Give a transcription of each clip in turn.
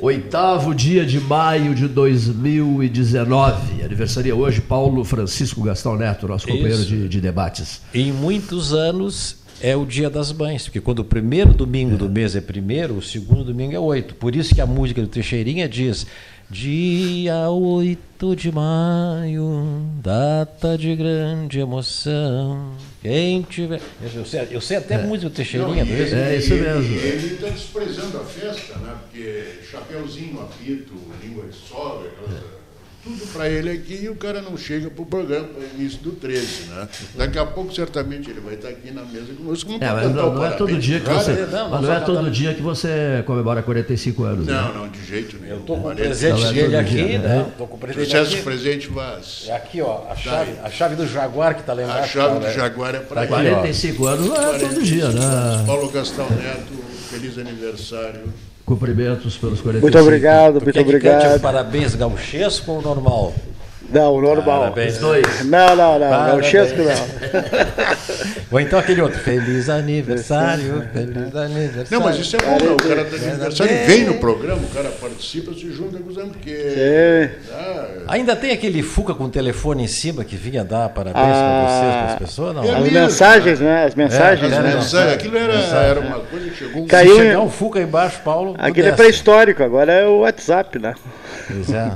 Oitavo dia de maio de 2019. Aniversaria hoje Paulo Francisco Gastão Neto, nosso companheiro de, de, debates. Em muitos anos é o dia das mães, porque quando o primeiro domingo é. do mês é primeiro, o segundo domingo é oito. Por isso que a música do Teixeirinha diz Dia 8 de maio, data de grande emoção. Quem tiver. Eu sei, eu sei até é. música Teixeirinha do É isso mesmo. Ele está desprezando a festa, né? Porque chapeuzinho, apito, língua de sogra, aquelas. É tudo para ele aqui e o cara não chega para o programa, para início do 13, né? Daqui a pouco, certamente, ele vai estar aqui na mesa conosco. É, mas não, não é todo dia que você, não, não, não é todo dia que você comemora 45 anos. Não, né? não, de jeito nenhum. Eu estou com o presente é dele aqui, dia, né? Estou com o presente aqui. presente Vaz. É aqui, ó, a chave, a chave do Jaguar que está lá embaixo. A chave do Jaguar é para ele. 45 anos não é todo dia, né? Paulo Gastão Neto, feliz aniversário. Cumprimentos pelos 45. Muito obrigado, muito obrigado. Parabéns gauchesco ou normal? Não, normal. Parabéns. Os dois. Não, não, não. Gauchesco não. Ou então aquele outro. Feliz aniversário, feliz aniversário. Não, mas isso é bom, não. O cara tá de aniversário vem no programa, o cara participa, se junta com os amigos, porque. É. Ainda tem aquele Fuca com o telefone em cima que vinha dar parabéns ah, para vocês, para as pessoas? Não. É as mensagens, né? As mensagens. É, as mensagens. Aquilo era, era uma coisa que chegou. Caiu, Se chegar um Fuca embaixo, Paulo. Aquilo é pré-histórico, agora é o WhatsApp, né? Pois é.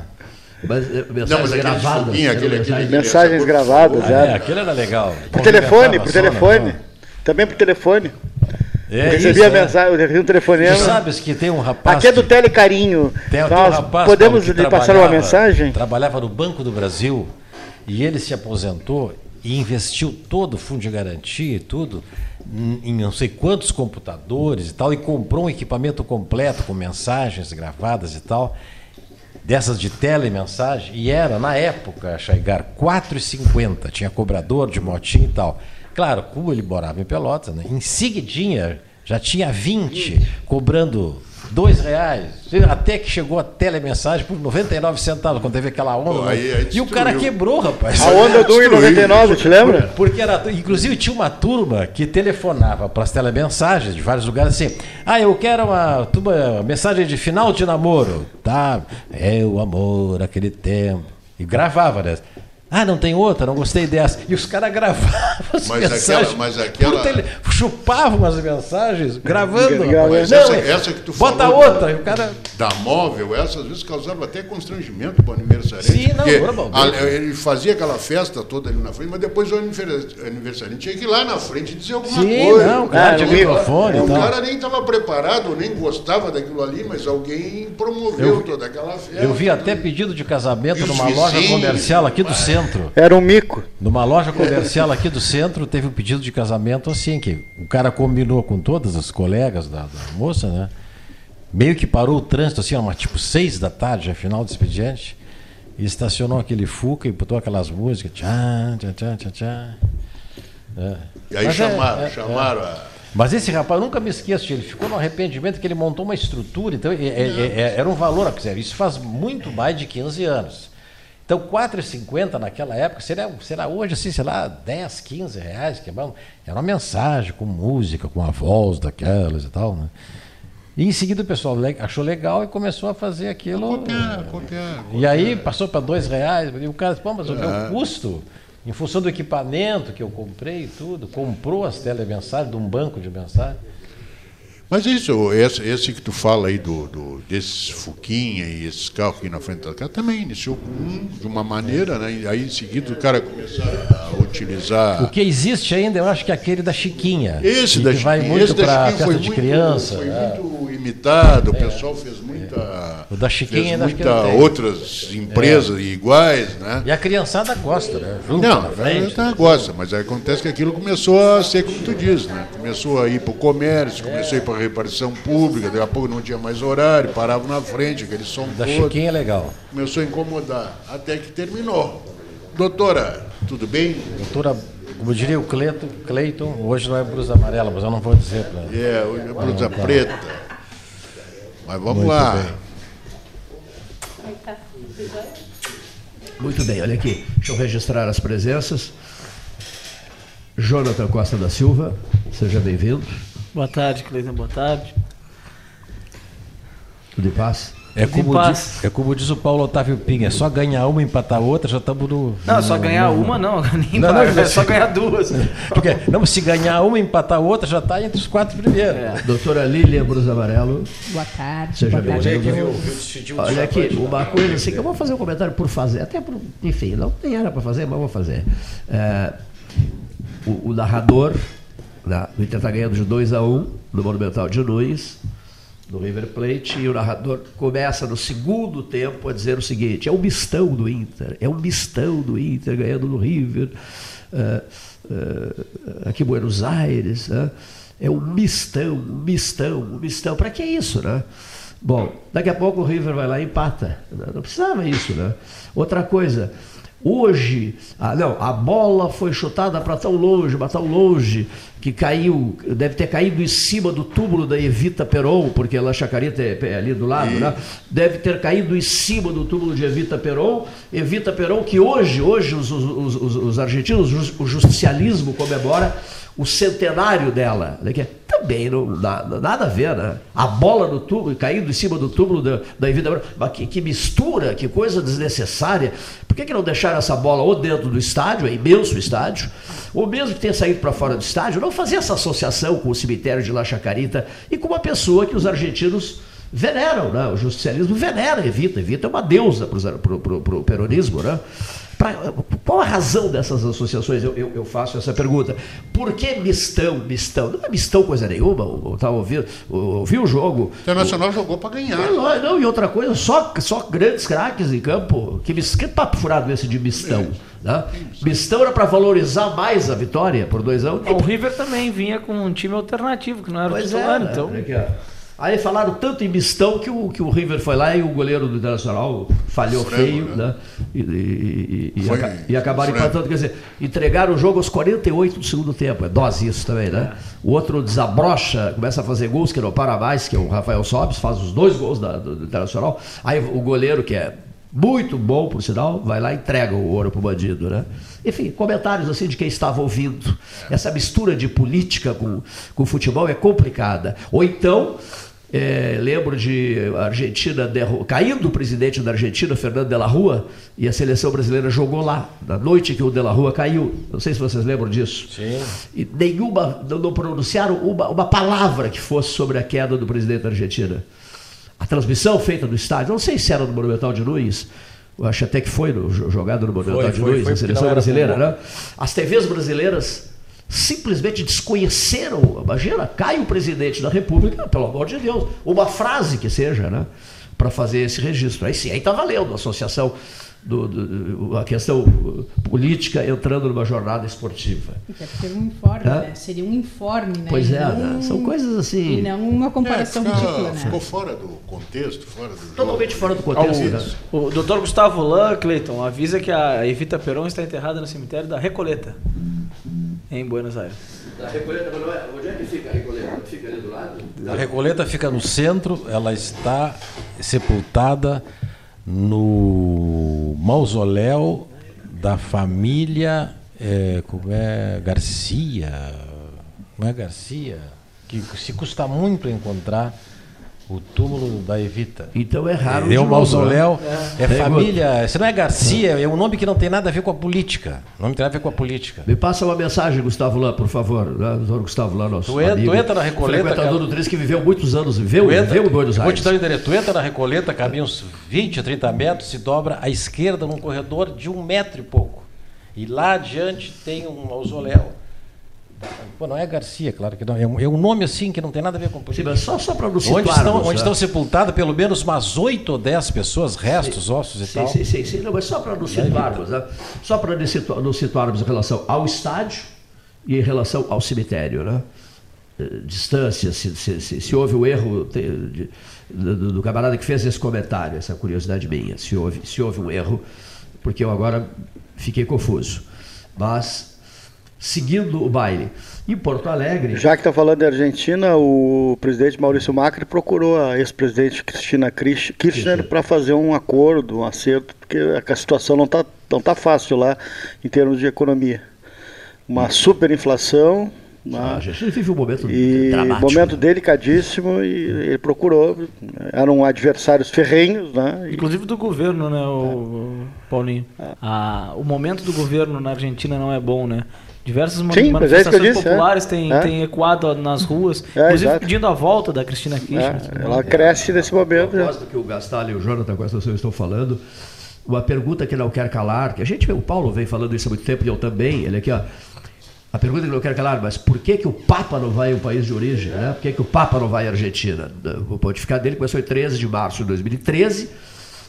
Mas, eh, mensagens não, mas gravadas. Aquele, aquele, aquele, mensagens gravadas, ah, é. Aquele era legal. Por telefone, por telefone. Não. Também por telefone. É eu recebi isso, a é. mensagem, eu recebi um telefonema. Tu sabes que tem um rapaz. Aqui é do Telecarinho. Tem, Nós tem um rapaz podemos lhe passar uma mensagem? Trabalhava no Banco do Brasil e ele se aposentou e investiu todo o fundo de garantia e tudo em não sei quantos computadores e tal e comprou um equipamento completo com mensagens gravadas e tal dessas de telemensagem, e era, na época, Chaigar, 4,50, tinha cobrador de motinho e tal. Claro, como ele morava em Pelotas, né? em seguidinha já tinha 20, cobrando dois reais, até que chegou a telemensagem por 99 centavos, quando teve aquela onda. Pô, aí, aí e o cara quebrou, rapaz. A onda do 1,99, te lembra? Porque era, inclusive tinha uma turma que telefonava para as telemensagens de vários lugares assim: ah, eu quero uma, uma mensagem de final de namoro. Tá, é o amor, aquele tempo. E gravava, né? Ah, não tem outra, não gostei dessa. E os caras gravavam as mas mensagens. Aquela, mas aquela... Tele... Chupavam as mensagens, gravando. Mas não, essa, essa, que tu bota falou. Bota outra. E o cara... Da móvel, essa às vezes causava até constrangimento para o aniversariante. Sim, não, a, Ele fazia aquela festa toda ali na frente, mas depois o aniversariante tinha que ir lá na frente dizer alguma Sim, coisa. Não, cara, de microfone. O cara nem estava preparado, nem gostava daquilo ali, mas alguém promoveu eu, toda aquela festa. Eu vi até pedido de casamento numa loja comercial aqui do centro centro. Era um mico. Numa loja comercial aqui do centro, teve um pedido de casamento assim, que o cara combinou com todas as colegas da, da moça, né? Meio que parou o trânsito, assim, uma, tipo seis da tarde, já final do expediente, e estacionou aquele Fuca e botou aquelas músicas. Tchá, tchá, tchá, tchá, tchá. É. E aí Mas chamaram, é, é, chamaram é. a. Mas esse rapaz, eu nunca me esqueço, ele ficou no arrependimento que ele montou uma estrutura, então é, é, é era um valor, isso faz muito mais de 15 anos. Então, R$ 4,50 naquela época, será, será hoje, assim, sei lá, 10, 15 reais, que é era uma mensagem com música, com a voz daquelas e tal, né? E em seguida o pessoal achou legal e começou a fazer aquilo. Copiar, copiar, E aí passou para dois reais, e o cara disse, pô, mas o meu é. custo, em função do equipamento que eu comprei e tudo, comprou as telemensagens de um banco de mensagens. Mas isso, esse, esse que tu fala aí do, do, desses Fuquinha e esses carros aqui na frente da casa, também iniciou com um, de uma maneira, né? E aí em seguida o cara começou a utilizar. O que existe ainda, eu acho que é aquele da Chiquinha. Esse da que Chiquinha. vai muito para festa de muito, criança. Foi é. muito imitado, o é. pessoal fez muita. O da Chiquinha fez muita outras empresas é. iguais, né? E a criançada gosta, né? Junto Não, a gosta, mas acontece que aquilo começou a ser como tu diz, né? Começou a ir para o comércio, começou a ir para a repartição pública, daqui a pouco não tinha mais horário, parava na frente, aquele som da todo. Chiquinha é legal. Começou a incomodar, até que terminou. Doutora, tudo bem? Doutora como diria o Cleiton, Cleiton, hoje não é blusa amarela, mas eu não vou dizer para É, hoje é blusa preta. Mas vamos Muito lá. Bem. Muito bem, olha aqui. Deixa eu registrar as presenças. Jonathan Costa da Silva, seja bem-vindo. Boa tarde, Cleiton, boa tarde. Tudo em paz? É como, diz, é como diz o Paulo Otávio Pinha, é só ganhar uma, empatar outra, já estamos no. Não, só ganhar no, uma não, nem não, não, é só ganhar duas. Porque, não, se ganhar uma, empatar outra, já está entre os quatro primeiros. É. Doutora Lília Brus Amarelo. Boa tarde. Seja bem-vinda. Olha aqui, uma coisa assim, que eu vou fazer um comentário por fazer, até por, enfim, não tem era para fazer, mas vou fazer. É, o, o, narrador né, do Inter está ganhando de 2 a 1 um, no Monumental de Nunes do River Plate e o narrador começa no segundo tempo a dizer o seguinte: é um mistão do Inter, é um mistão do Inter ganhando no River, uh, uh, aqui em Buenos Aires, uh, é um mistão, um mistão, um mistão. Para que isso, né? Bom, daqui a pouco o River vai lá e empata. Não precisava isso, né? Outra coisa, Hoje, ah, não, a bola foi chutada para tão longe, para tão longe, que caiu, deve ter caído em cima do túmulo da Evita Peron, porque ela Chacarita é, é ali do lado, né? Deve ter caído em cima do túmulo de Evita Peron. Evita Peron, que hoje, hoje os, os, os, os argentinos, o justicialismo comemora o centenário dela. Né? Que também não nada, nada a ver, né? A bola do túmulo, caindo em cima do túmulo da, da Evita Peron. Que, que mistura, que coisa desnecessária. Por que, que não deixaram essa bola ou dentro do estádio, é imenso estádio, ou mesmo que tenha saído para fora do estádio, não fazer essa associação com o cemitério de La Chacarita e com uma pessoa que os argentinos veneram, né? o justicialismo venera Evita. Evita é uma deusa para o peronismo, né? Pra, qual a razão dessas associações? Eu, eu, eu, faço essa pergunta. Por que mistão, mistão? Não é mistão coisa nenhuma. Eu, eu ouvindo, ouvi o jogo. O Internacional jogou para ganhar. Não, não, e outra coisa, só, só grandes craques em campo. Que, que papo furado esse de mistão? É. Né? Mistão era para valorizar mais a vitória por dois anos. O River também vinha com um time alternativo, que não era pois o titular, é, então. É Aí falaram tanto em mistão que o, que o River foi lá e o goleiro do Internacional falhou feio, né? né? E, e, e, foi, e acabaram empatando. Quer dizer, entregaram o jogo aos 48 do segundo tempo. É dose isso também, né? O outro desabrocha, começa a fazer gols que não para mais, que é o Rafael Sobes, faz os dois gols da, do, do Internacional. Aí o goleiro, que é muito bom, por sinal, vai lá e entrega o ouro pro bandido, né? Enfim, comentários assim de quem estava ouvindo. Essa mistura de política com, com futebol é complicada. Ou então, é, lembro de Argentina caindo o presidente da Argentina, Fernando de la Rua, e a seleção brasileira jogou lá, na noite que o de la Rua caiu. Não sei se vocês lembram disso. Sim. E nenhuma, não pronunciaram uma, uma palavra que fosse sobre a queda do presidente da Argentina. A transmissão feita do estádio, não sei se era no Monumental de Nunes, eu acho até que foi no, jogado no Monumental de Nunes, a seleção brasileira, né? As TVs brasileiras simplesmente desconheceram. Imagina, cai o presidente da República, pelo amor de Deus, uma frase que seja, né? Para fazer esse registro. Aí sim, aí está valendo a associação do, do, a questão política entrando numa jornada esportiva. Ser um informe, é? né? Seria um informe, né? Pois é, né? são coisas assim. E não uma comparação é, fica, ridícula, né? Ficou fora do contexto, fora do Totalmente jogo. fora do contexto. Né? O, o doutor Gustavo Lan, Cleiton, avisa que a Evita Peron está enterrada no cemitério da Recoleta, em Buenos Aires. Da Recoleta, é, onde é que fica a Recoleta? Fica ali do lado? A Recoleta fica no centro, ela está sepultada no mausoléu da família é, como é Garcia, não é Garcia, que se custa muito encontrar o túmulo da Evita. Então é raro. É o mausoléu. É, é família. Você não é Garcia, é um nome que não tem nada a ver com a política. Não tem nada a ver com a política. Me passa uma mensagem, Gustavo Lã, por favor. Né? Doutor Gustavo Lã, nosso. Tu, amigo, tu entra na Recoleta. Frequentador do 3 que viveu muitos anos, viveu, entra, viveu em Buenos Aires. Vou te dar um endereço. Tu entra na Recoleta, caminha uns 20 a 30 metros, se dobra à esquerda num corredor de um metro e pouco. E lá adiante tem um mausoléu Pô, não é Garcia, claro que não. É um, é um nome assim que não tem nada a ver com política. Sim, mas só, só para nos onde estão, onde né? estão sepultadas pelo menos umas oito ou dez pessoas, restos, sim, ossos e sim, tal. Sim, sim, sim. Não, mas só para nos situarmos, né? só para nos situarmos em relação ao estádio e em relação ao cemitério, né? Eh, distância, se, se, se, se houve o erro de, de, do, do, camarada que fez esse comentário, essa curiosidade minha, se houve, se houve um erro, porque eu agora fiquei confuso. Mas seguindo o baile. Em Porto Alegre. Já que está falando da Argentina, o presidente Maurício Macri procurou a ex-presidente Cristina Kirchner para fazer um acordo, um acerto, porque a situação não está não tá fácil lá em termos de economia. Uma superinflação, né? A Argentina vive um momento E dramático. momento delicadíssimo e ele procurou. Eram adversários ferrenhos, né? E- Inclusive do governo, né, o Paulinho? Ah, o momento do governo na Argentina não é bom, né? Diversas Sim, é eu manifestações disse, é. populares têm, É. têm ecoado nas ruas, É, inclusive exato. pedindo a volta da Cristina é, Kirchner. ela cresce nesse momento. né? propósito do que o Gastalho e o Jonathan com essa situação estão falando, uma pergunta que não quer calar, que a gente, o Paulo vem falando isso há muito tempo e eu também, ele aqui, ó. A pergunta que não quer calar, mas por que, que o Papa não vai ao país de origem? Né? Por que, que o Papa não vai à Argentina? O pontificado dele começou em 13 de março de 2013.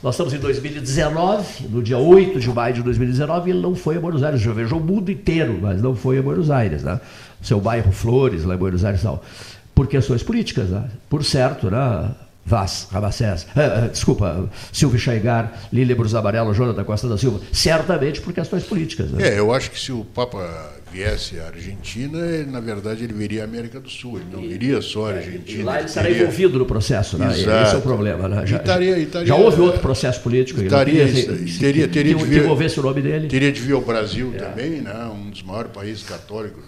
Nós estamos em 2019, no dia 8 de maio de 2019, e ele não foi a Buenos Aires. Já viajou o mundo inteiro, mas não foi a Buenos Aires. Né? Seu bairro Flores, lá em Buenos Aires tal. Por questões políticas, né? por certo, né? Vaz, Ramacés, eh, eh, desculpa, Silvio Chaigar, Lília Brus Amarelo, Jonathan Costa da Silva, certamente por questões políticas. Né? É, eu acho que se o Papa viesse à Argentina, ele, na verdade ele viria à América do Sul, ele não viria só à E Argentina. lá ele teria- envolvido no processo, né? Exato. Esse é o problema. Né? Já, E estaria- e estaria- já houve outro processo político. Estaria- se- teria- teria que, de que vir- envolvesse o nome dele. Teria de vir ao Brasil também, né? um dos maiores países católicos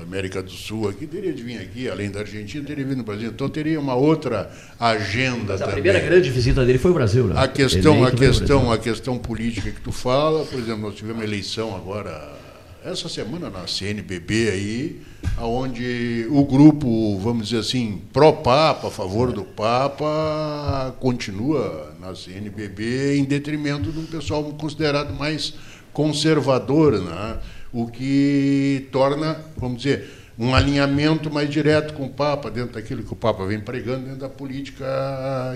da América do Sul aqui, teria de vir aqui, além da Argentina, teria vindo no Brasil. Então teria uma outra agenda Mas a também. primeira grande visita dele foi o Brasil. Né? A questão, Eleito a Brasil. questão, a questão política que tu fala, por exemplo, nós tivemos uma eleição agora essa semana na CNBB aí, aonde o grupo, vamos dizer assim, pró-papa, a favor do papa, continua na CNBB em detrimento de um pessoal considerado mais conservador, né? O que torna, vamos dizer, um alinhamento mais direto com o Papa, dentro daquilo que o Papa vem pregando, dentro da política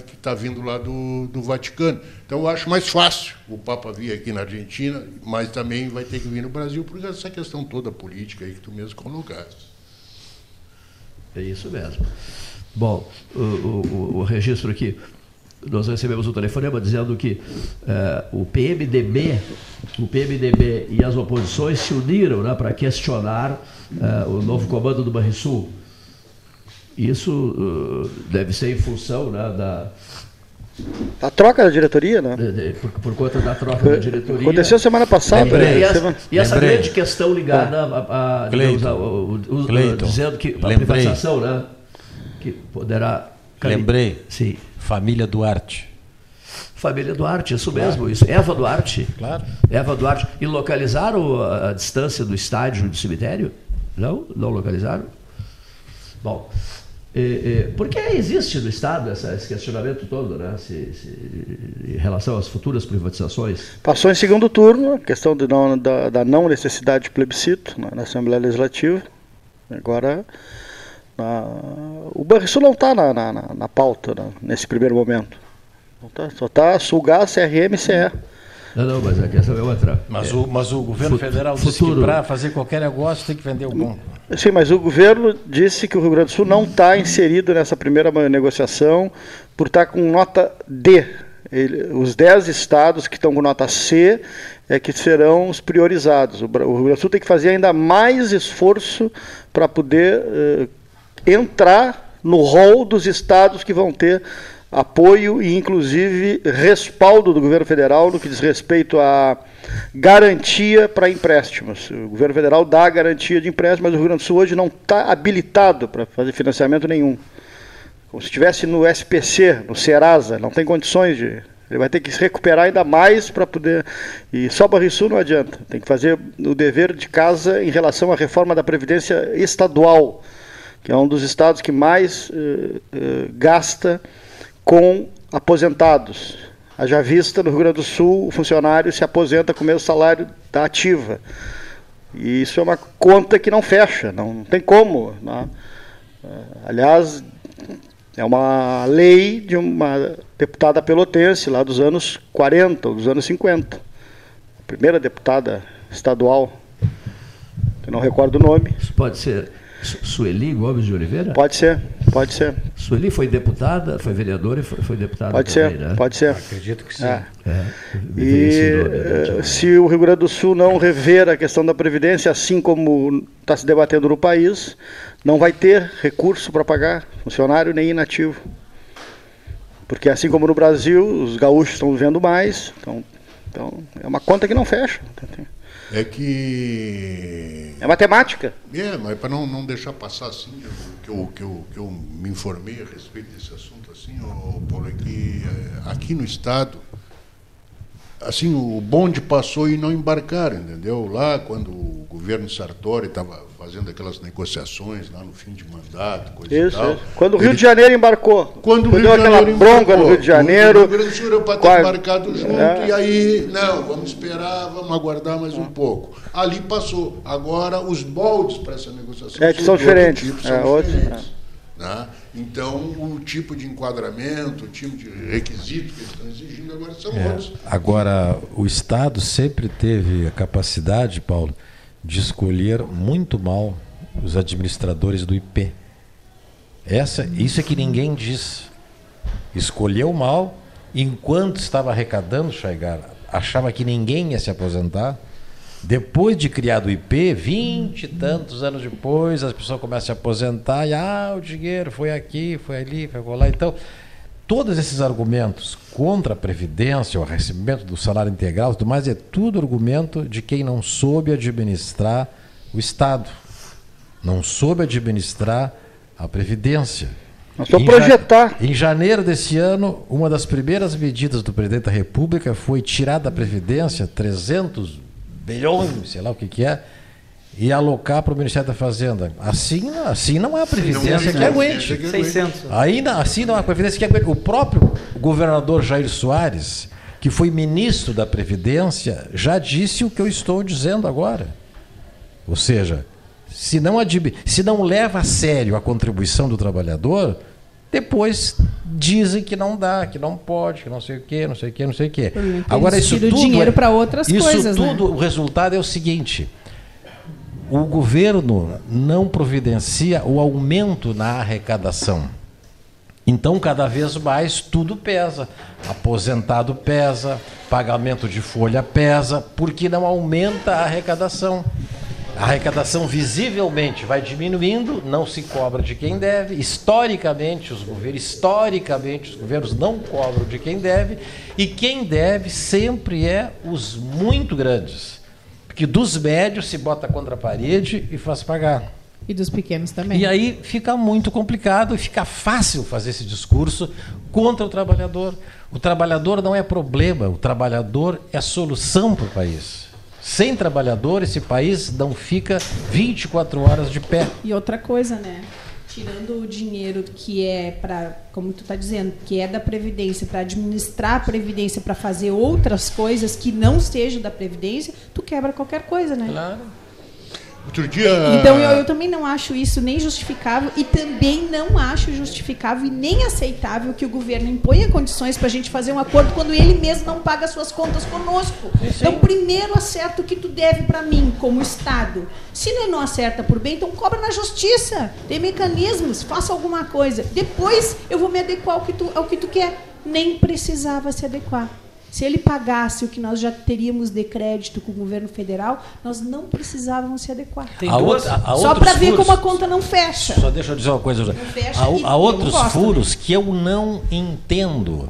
que está vindo lá do, do Vaticano. Então, eu acho mais fácil o Papa vir aqui na Argentina, mas também vai ter que vir no Brasil, por essa questão toda política aí que tu mesmo colocaste. É isso mesmo. Bom, o, o- o- registro aqui. Nós recebemos um telefonema dizendo que eh, o PMDB, o PMDB e as oposições se uniram né, para questionar eh, o novo comando do Banrisul. Isso eh, deve ser em função né, da, A troca da diretoria, né? de- de- por, por conta da troca da diretoria. Aconteceu semana passada. Lembrei. E né? essa, Semana- e essa grande questão ligada a, a, Cleiton. digamos, a- o- Cleiton. dizendo que a Lembrei. privatização, né, que poderá Lembrei. Sim. Família Duarte. Família Duarte, isso mesmo, isso. Eva Duarte. Claro. Eva Duarte. E localizaram a, a distância do estádio do cemitério? Não? Não localizaram? Bom, eh, eh, porque existe no Estado essa- esse questionamento todo, né? Se- se- em relação às futuras privatizações. Passou em segundo turno, a questão de não- da, da não necessidade de plebiscito né, na Assembleia Legislativa. Agora, na- o Banrisul não está na, na, na- na pauta né, nesse primeiro momento. Não tá, só está Sulgar, CRM e CE. Não, não, mas a questão é outra. Mas, É, o, mas o governo Fu- federal disse que futuro. para fazer qualquer negócio tem que vender o bom. Sim, mas o governo disse que o Rio Grande do Sul não está inserido nessa primeira negociação por estar com nota D. Ele- os 10 estados que estão com nota C é que serão os priorizados. O, o Rio Grande do Sul tem que fazer ainda mais esforço para poder eh, entrar no rol dos estados que vão ter apoio e inclusive respaldo do governo federal no que diz respeito à garantia para empréstimos. O governo federal dá garantia de empréstimo, mas o Rio Grande do Sul hoje não está habilitado para fazer financiamento nenhum. Como se estivesse no SPC, no Serasa, não tem condições de. Ele vai ter que se recuperar ainda mais para poder. E só Barrisul não adianta. Tem que fazer o dever de casa em relação à reforma da Previdência Estadual, que é um dos estados que mais eh, eh, gasta com aposentados. Haja vista, no Rio Grande do Sul, o funcionário se aposenta com o mesmo salário da ativa. E isso é uma conta que não fecha, não, não tem como. Né? Eh, Aliás, é uma lei de uma deputada pelotense lá dos anos 40, ou dos anos 50. A primeira deputada estadual, eu não recordo o nome. Isso pode ser Sueli Gomes de Oliveira? Pode ser, pode ser, Sueli foi deputada, foi vereadora e foi, foi deputada pode também, ser, né? pode ser. Acredito que sim. É. É, E nome, né? eh, se o Rio Grande do Sul não rever a questão da Previdência, assim como está se debatendo no país, não vai ter recurso para pagar funcionário nem inativo. Porque assim como no Brasil, os gaúchos estão vivendo mais, então, então é uma conta que não fecha. É que. É matemática. É, mas para não, não deixar passar assim, eu- que eu, que, eu, que eu me informei a respeito desse assunto, assim, ô, Paulo, é que eh, aqui no Estado, assim, o bonde passou e não embarcaram, entendeu? Lá, quando o governo Sartori estava fazendo aquelas negociações lá no fim de mandato, coisa e Isso, tal. isso. Quando o Rio ele- de Janeiro embarcou. quando o deu Rio de Janeiro bronca embarcou, no Rio de Janeiro. O Rio Grande do Sul era para ter embarcado junto, É. e aí, não, vamos esperar, vamos aguardar mais um pouco. Ali passou. Agora, os moldes para essa negociação É que são outro diferentes. tipo, É, são outros, diferentes. né? Então, o tipo de enquadramento, o tipo de requisito que eles estão exigindo agora são É, outros. Agora, o Estado sempre teve a capacidade, Paulo, de escolher muito mal os administradores do IP. Essa, isso é que ninguém diz. Escolheu mal, enquanto estava arrecadando, Chaigar, achava que ninguém ia se aposentar. Depois de criado o IP, vinte e tantos anos depois, as pessoas começam a se aposentar e ah, o dinheiro foi aqui, foi ali, foi lá. Então, todos esses argumentos contra a Previdência, o recebimento do salário integral, tudo mais, é tudo argumento de quem não soube administrar o Estado, não soube administrar a Previdência. Em ja- projetar. Em janeiro desse ano, uma das primeiras medidas do presidente da República foi tirar da Previdência 300 bilhões, sei lá o que, que é, e alocar para o Ministério da Fazenda. Assim, assim não há Previdência que aguente. que aguente. 600. Ainda assim não há Previdência que aguente. O próprio governador Jair Soares, que foi ministro da Previdência, já disse o que eu estou dizendo agora. Ou seja, se não, se não leva a sério a contribuição do trabalhador, depois dizem que não dá, que não pode, que não sei o quê, não sei o quê, não sei o quê. Agora isso tudo dinheiro é- pra outras isso coisas, né? tudo, o resultado é o seguinte: o governo não providencia o aumento na arrecadação. Então, cada vez mais, tudo pesa. Aposentado pesa, pagamento de folha pesa, porque não aumenta a arrecadação. A arrecadação visivelmente vai diminuindo, não se cobra de quem deve. Historicamente, os governos, historicamente, os governos não cobram de quem deve, e quem deve sempre é os muito grandes. Porque dos médios se bota contra a parede e faz pagar. E dos pequenos também. E aí fica muito complicado e fica fácil fazer esse discurso contra o trabalhador. O trabalhador não é problema, o trabalhador é solução para o país. Sem trabalhador, esse país não fica 24 horas de pé. E outra coisa, né? Tirando o dinheiro que é para, como tu está dizendo, que é da previdência para administrar a previdência para fazer outras coisas que não sejam da previdência, tu quebra qualquer coisa, né? Claro. Outro dia. Então eu, eu também não acho isso nem justificável e também não acho justificável e nem aceitável que o governo imponha condições para a gente fazer um acordo quando ele mesmo não paga suas contas conosco. Então primeiro acerta o que tu deve para mim como Estado. Se ele não acerta por bem, então cobra na justiça. Tem mecanismos, faça alguma coisa. Depois eu vou me adequar ao que tu, ao que tu quer. Nem precisava se adequar. Se ele pagasse o que nós já teríamos de crédito com o governo federal, nós não precisávamos se adequar. Tem duas. outra- há Só para ver furos. como a conta não fecha. Só deixa eu dizer uma coisa. José. fecha Há, e há outros não gosto furos que eu não entendo.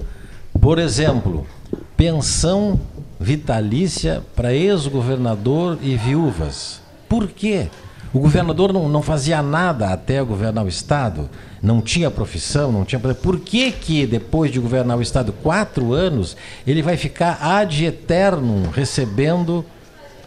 Por exemplo, pensão vitalícia para ex-governador e viúvas. Por quê? O governador não, não fazia nada até governar o Estado, não tinha profissão, não tinha. Por que, que depois de governar o Estado quatro anos, ele vai ficar ad eterno recebendo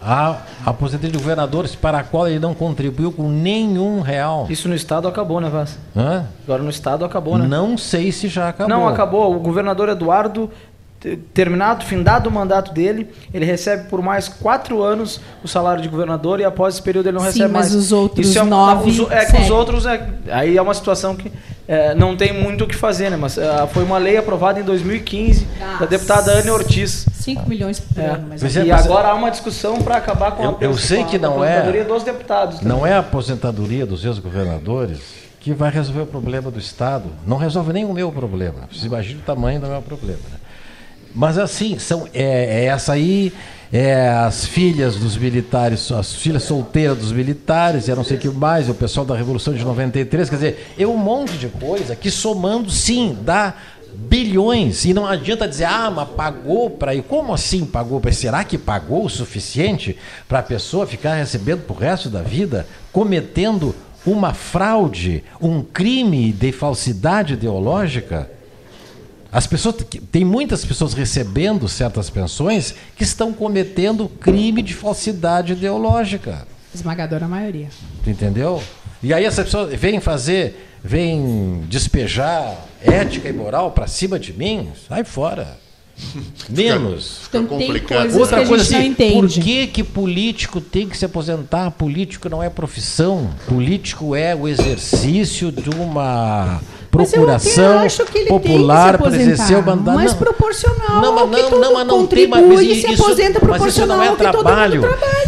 a aposentadoria de governadores para a qual ele não contribuiu com nenhum real? Isso no estado acabou, né, Vaz? Hã? Agora no estado acabou, né? Não sei se já acabou. Não, acabou. O governador Eduardo, terminado, findado o mandato dele, ele recebe por mais quatro anos o salário de governador e após esse período ele não Sim, recebe mas mais. os outros Isso é, nove os- é que os outros, é, aí é uma situação que é, não tem muito o que fazer, né? Mas é, foi uma lei aprovada em 2015 da Nossa. deputada Anne Ortiz. 5 milhões por É. ano, mas Pois E é, mas- agora há uma discussão para acabar com Eu- a eu sei que não é- aposentadoria dos deputados. Não é a aposentadoria dos ex-governadores que vai resolver o problema do Estado. Não resolve nem o meu problema. Vocês imaginam o tamanho do meu problema. né? Mas assim, são, é, é essa aí, é as filhas dos militares, as filhas solteiras dos militares, e não sei o que mais, o pessoal da Revolução de 93, quer dizer, é um monte de coisa que somando, sim, dá bilhões. E não adianta dizer, ah, mas pagou para ir. Como assim pagou para Será que pagou o suficiente para a pessoa ficar recebendo para o resto da vida, cometendo uma fraude, um crime de falsidade ideológica? As pessoas tem muitas pessoas recebendo certas pensões que estão cometendo crime de falsidade ideológica. Esmagadora maioria. Entendeu? E aí essa pessoa vem fazer, vem despejar ética e moral para cima de mim, sai fora. Menos. Fica Então tem complicado. Outra coisa assim, entende. por que, que político tem que se aposentar? Político não é profissão. Político é o exercício de uma procuração acho que ele popular tem aposentar, mandato. Mas Não. proporcional Não, mas não, não, mas não tem, contribui mas e se isso, aposenta mas isso proporcional não é trabalho.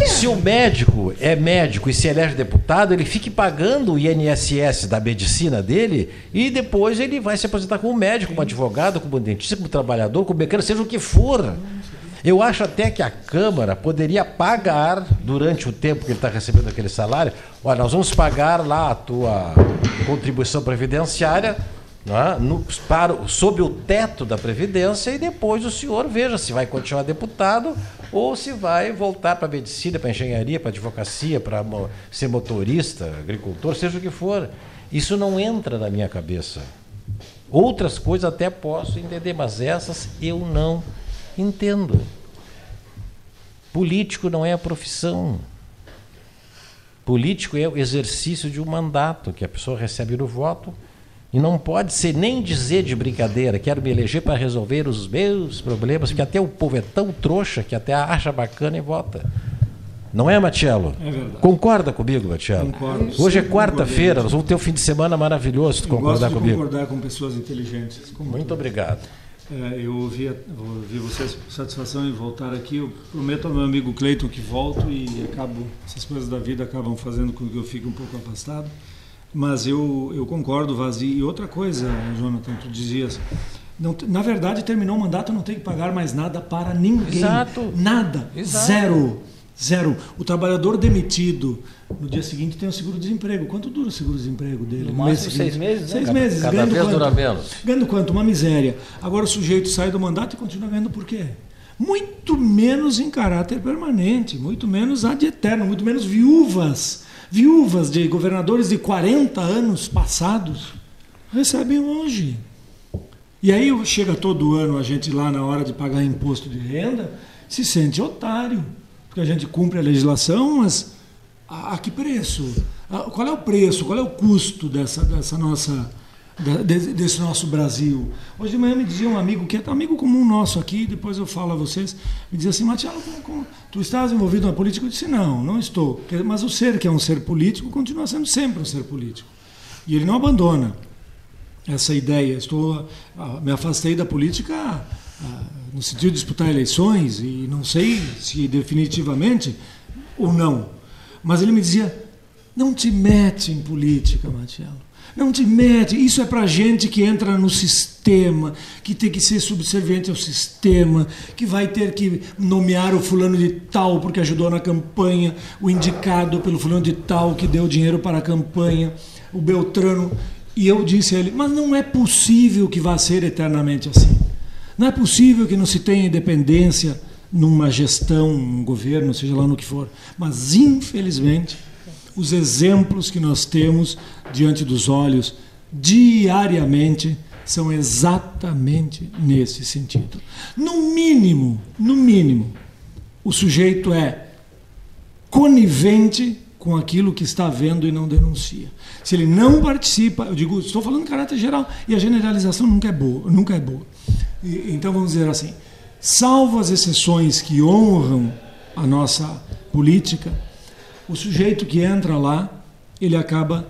Se o médico é médico e se elege deputado, ele fique pagando o INSS da medicina dele e depois ele vai se aposentar como médico, como advogado, como dentista, como trabalhador, como mecânico, seja o que for. Eu acho até que a Câmara poderia pagar, durante o tempo que ele está recebendo aquele salário, olha, nós vamos pagar lá a tua contribuição previdenciária não é? no, para, sob o teto da Previdência e depois o senhor veja se vai continuar deputado ou se vai voltar para a medicina, para a engenharia, para a advocacia, para ser motorista, agricultor, seja o que for. Isso não entra na minha cabeça. Outras coisas até posso entender, mas essas eu não entendo. Político não é a profissão. Político é o exercício de um mandato que a pessoa recebe no voto e não pode ser nem dizer de brincadeira, quero me eleger para resolver os meus problemas, porque até o povo é tão trouxa que até acha bacana e vota. Não é, Matiello? É verdade. Concorda comigo, Matiello? Concordo. Hoje é quarta-feira, nós vamos ter um fim de semana maravilhoso, se tu Eu gosto concordar de comigo. concordar com pessoas inteligentes. Muito obrigado. É, eu ouvi, ouvi vocês com satisfação em voltar aqui. Eu prometo ao meu amigo Cleiton que volto e acabo, essas coisas da vida acabam fazendo com que eu fique um pouco afastado. Mas eu, eu concordo, vazio. E outra coisa, Jonathan, tu dizias. Não, na verdade, terminou o mandato, não tem que pagar mais nada para ninguém. Exato. Nada. Exato. Zero. Zero. O trabalhador demitido no dia seguinte tem o seguro-desemprego. Quanto dura o seguro-desemprego dele? No máximo seis meses, né? Seis Cada- meses. cada ganhando vez quanto? dura menos. Ganhando quanto? Uma miséria. Agora o sujeito sai do mandato e continua ganhando por quê? Muito menos em caráter permanente, muito menos ad eterno, muito menos viúvas. Viúvas de governadores de 40 anos passados recebem hoje. E aí chega todo ano a gente lá na hora de pagar imposto de renda, se sente otário, porque a gente cumpre a legislação, mas a, a que preço? A- qual é o preço? Qual é o custo dessa, dessa nossa desse nosso Brasil? Hoje de manhã me dizia um amigo que é amigo comum nosso aqui, depois eu falo a vocês, me dizia assim, como- tu estás envolvido na política? Eu disse, não, não estou. Mas o ser que é um ser político continua sendo sempre um ser político. E ele não abandona essa ideia. Estou, ah, me afastei da política ah, no sentido de disputar eleições e não sei se definitivamente ou não. Mas ele me dizia: não te mete em política, Matiello. Não te mete. Isso é para gente que entra no sistema, que tem que ser subserviente ao sistema, que vai ter que nomear o fulano de tal porque ajudou na campanha, o indicado pelo fulano de tal que deu dinheiro para a campanha, o Beltrano. E eu disse a ele: mas não é possível que vá ser eternamente assim. Não é possível que não se tenha independência numa gestão, num governo, seja lá no que for. Mas, infelizmente, os exemplos que nós temos diante dos olhos diariamente são exatamente nesse sentido. No mínimo, no mínimo, o sujeito é conivente com aquilo que está vendo e não denuncia. Se ele não participa, eu digo, estou falando em caráter geral, e a generalização nunca é boa, nunca é boa. E- então vamos dizer assim, salvo as exceções que honram a nossa política, o sujeito que entra lá, ele acaba,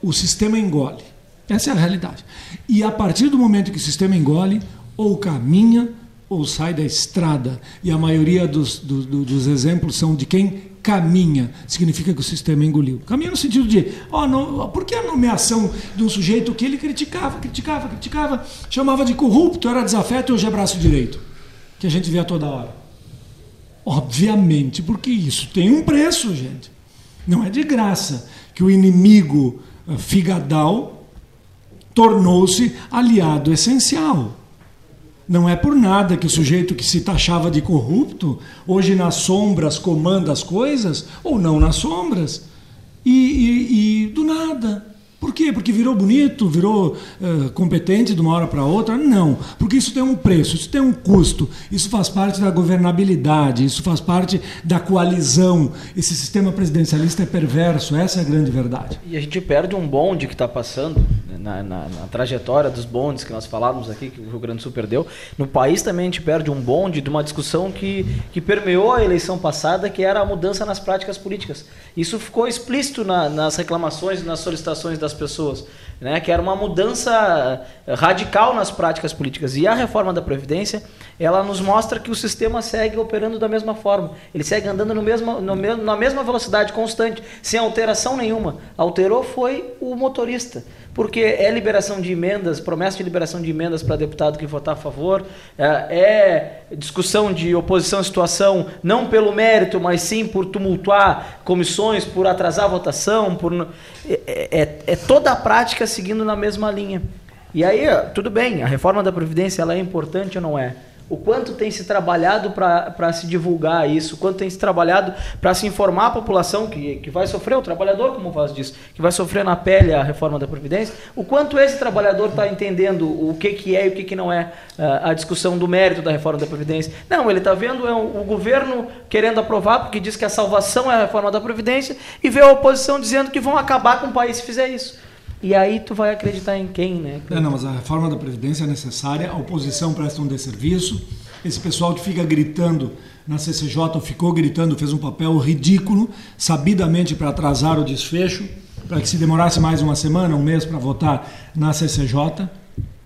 o sistema engole. Essa é a realidade. E a partir do momento que o sistema engole, ou caminha ou sai da estrada. E a maioria dos, do- do- dos exemplos são de quem caminha. Significa que o sistema engoliu. Caminha no sentido de, ó, não- por que a nomeação de um sujeito que ele criticava, criticava, criticava, chamava de corrupto, era desafeto e hoje é braço direito? Que a gente vê a toda hora. Obviamente, porque isso tem um preço, gente. Não é de graça que o inimigo ah, figadal tornou-se aliado essencial. Não é por nada que o sujeito que se taxava de corrupto, hoje nas sombras comanda as coisas, ou não nas sombras. E, e, e do nada. Por quê? Porque virou bonito, virou uh, competente de uma hora para outra? Não. Porque isso tem um preço, isso tem um custo, isso faz parte da governabilidade, isso faz parte da coalizão. Esse sistema presidencialista é perverso, essa é a grande verdade. E a gente perde um bonde que está passando né, na, na, na, trajetória dos bondes que nós falávamos aqui, que o Rio Grande do Sul perdeu. No país também a gente perde um bonde de uma discussão que, que permeou a eleição passada, que era a mudança nas práticas políticas. Isso ficou explícito na, nas reclamações nas solicitações das pessoas, né, que era uma mudança radical nas práticas políticas. E a reforma da Previdência, ela nos mostra que o sistema segue operando da mesma forma. Ele segue andando no mesmo, no mesmo, na mesma velocidade constante, sem alteração nenhuma. Alterou foi o motorista porque é liberação de emendas, promessa de liberação de emendas para deputado que votar a favor, é, é discussão de oposição à situação, não pelo mérito, mas sim por tumultuar comissões, por atrasar a votação, por é, é, é toda a prática seguindo na mesma linha. E aí, tudo bem, a reforma da Previdência ela é importante ou não é? O quanto tem se trabalhado para se divulgar isso, o quanto tem se trabalhado para se informar a população que, que vai sofrer, o trabalhador, como faz disso, que vai sofrer na pele a reforma da Previdência, o quanto esse trabalhador está entendendo o que, que é e o que, que não é uh, a discussão do mérito da reforma da Previdência. Não, ele está vendo é o, o, governo querendo aprovar, porque diz que a salvação é a reforma da Previdência, e vê a oposição dizendo que vão acabar com o país se fizer isso. E aí tu vai acreditar em quem, né? É, não, mas a reforma da Previdência é necessária, a oposição presta um desserviço, esse pessoal que fica gritando na CCJ, ficou gritando, fez um papel ridículo, sabidamente para atrasar o desfecho, para que se demorasse mais uma semana, um mês para votar na CCJ.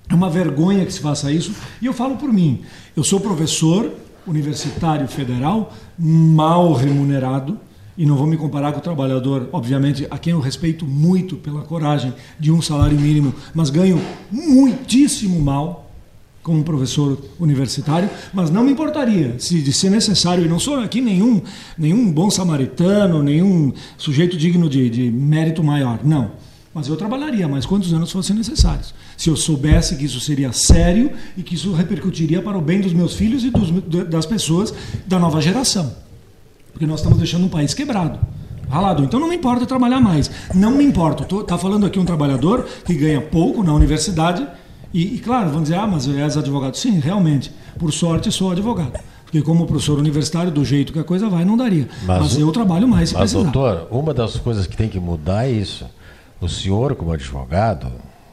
É uma vergonha que se faça isso. E eu falo por mim, eu sou professor universitário federal, mal remunerado, e não vou me comparar com o trabalhador, obviamente, a quem eu respeito muito pela coragem de um salário mínimo, mas ganho muitíssimo mal como professor universitário, mas não me importaria se de ser necessário, e não sou aqui nenhum, nenhum bom samaritano, nenhum sujeito digno de, de mérito maior, não. Mas eu trabalharia mais quantos anos fossem necessários. Se eu soubesse que isso seria sério e que isso repercutiria para o bem dos meus filhos e dos, das pessoas da nova geração porque nós estamos deixando um país quebrado. Ralado. Então não me importa trabalhar mais. Não me importa. Está falando aqui um trabalhador que ganha pouco na universidade. E, e, claro, vão dizer, ah, mas és advogado. Sim, realmente. Por sorte, sou advogado. Porque como professor universitário, do jeito que a coisa vai, não daria. Mas, mas eu trabalho mais se mas, precisar. doutor, uma das coisas que tem que mudar é isso. O senhor, como advogado,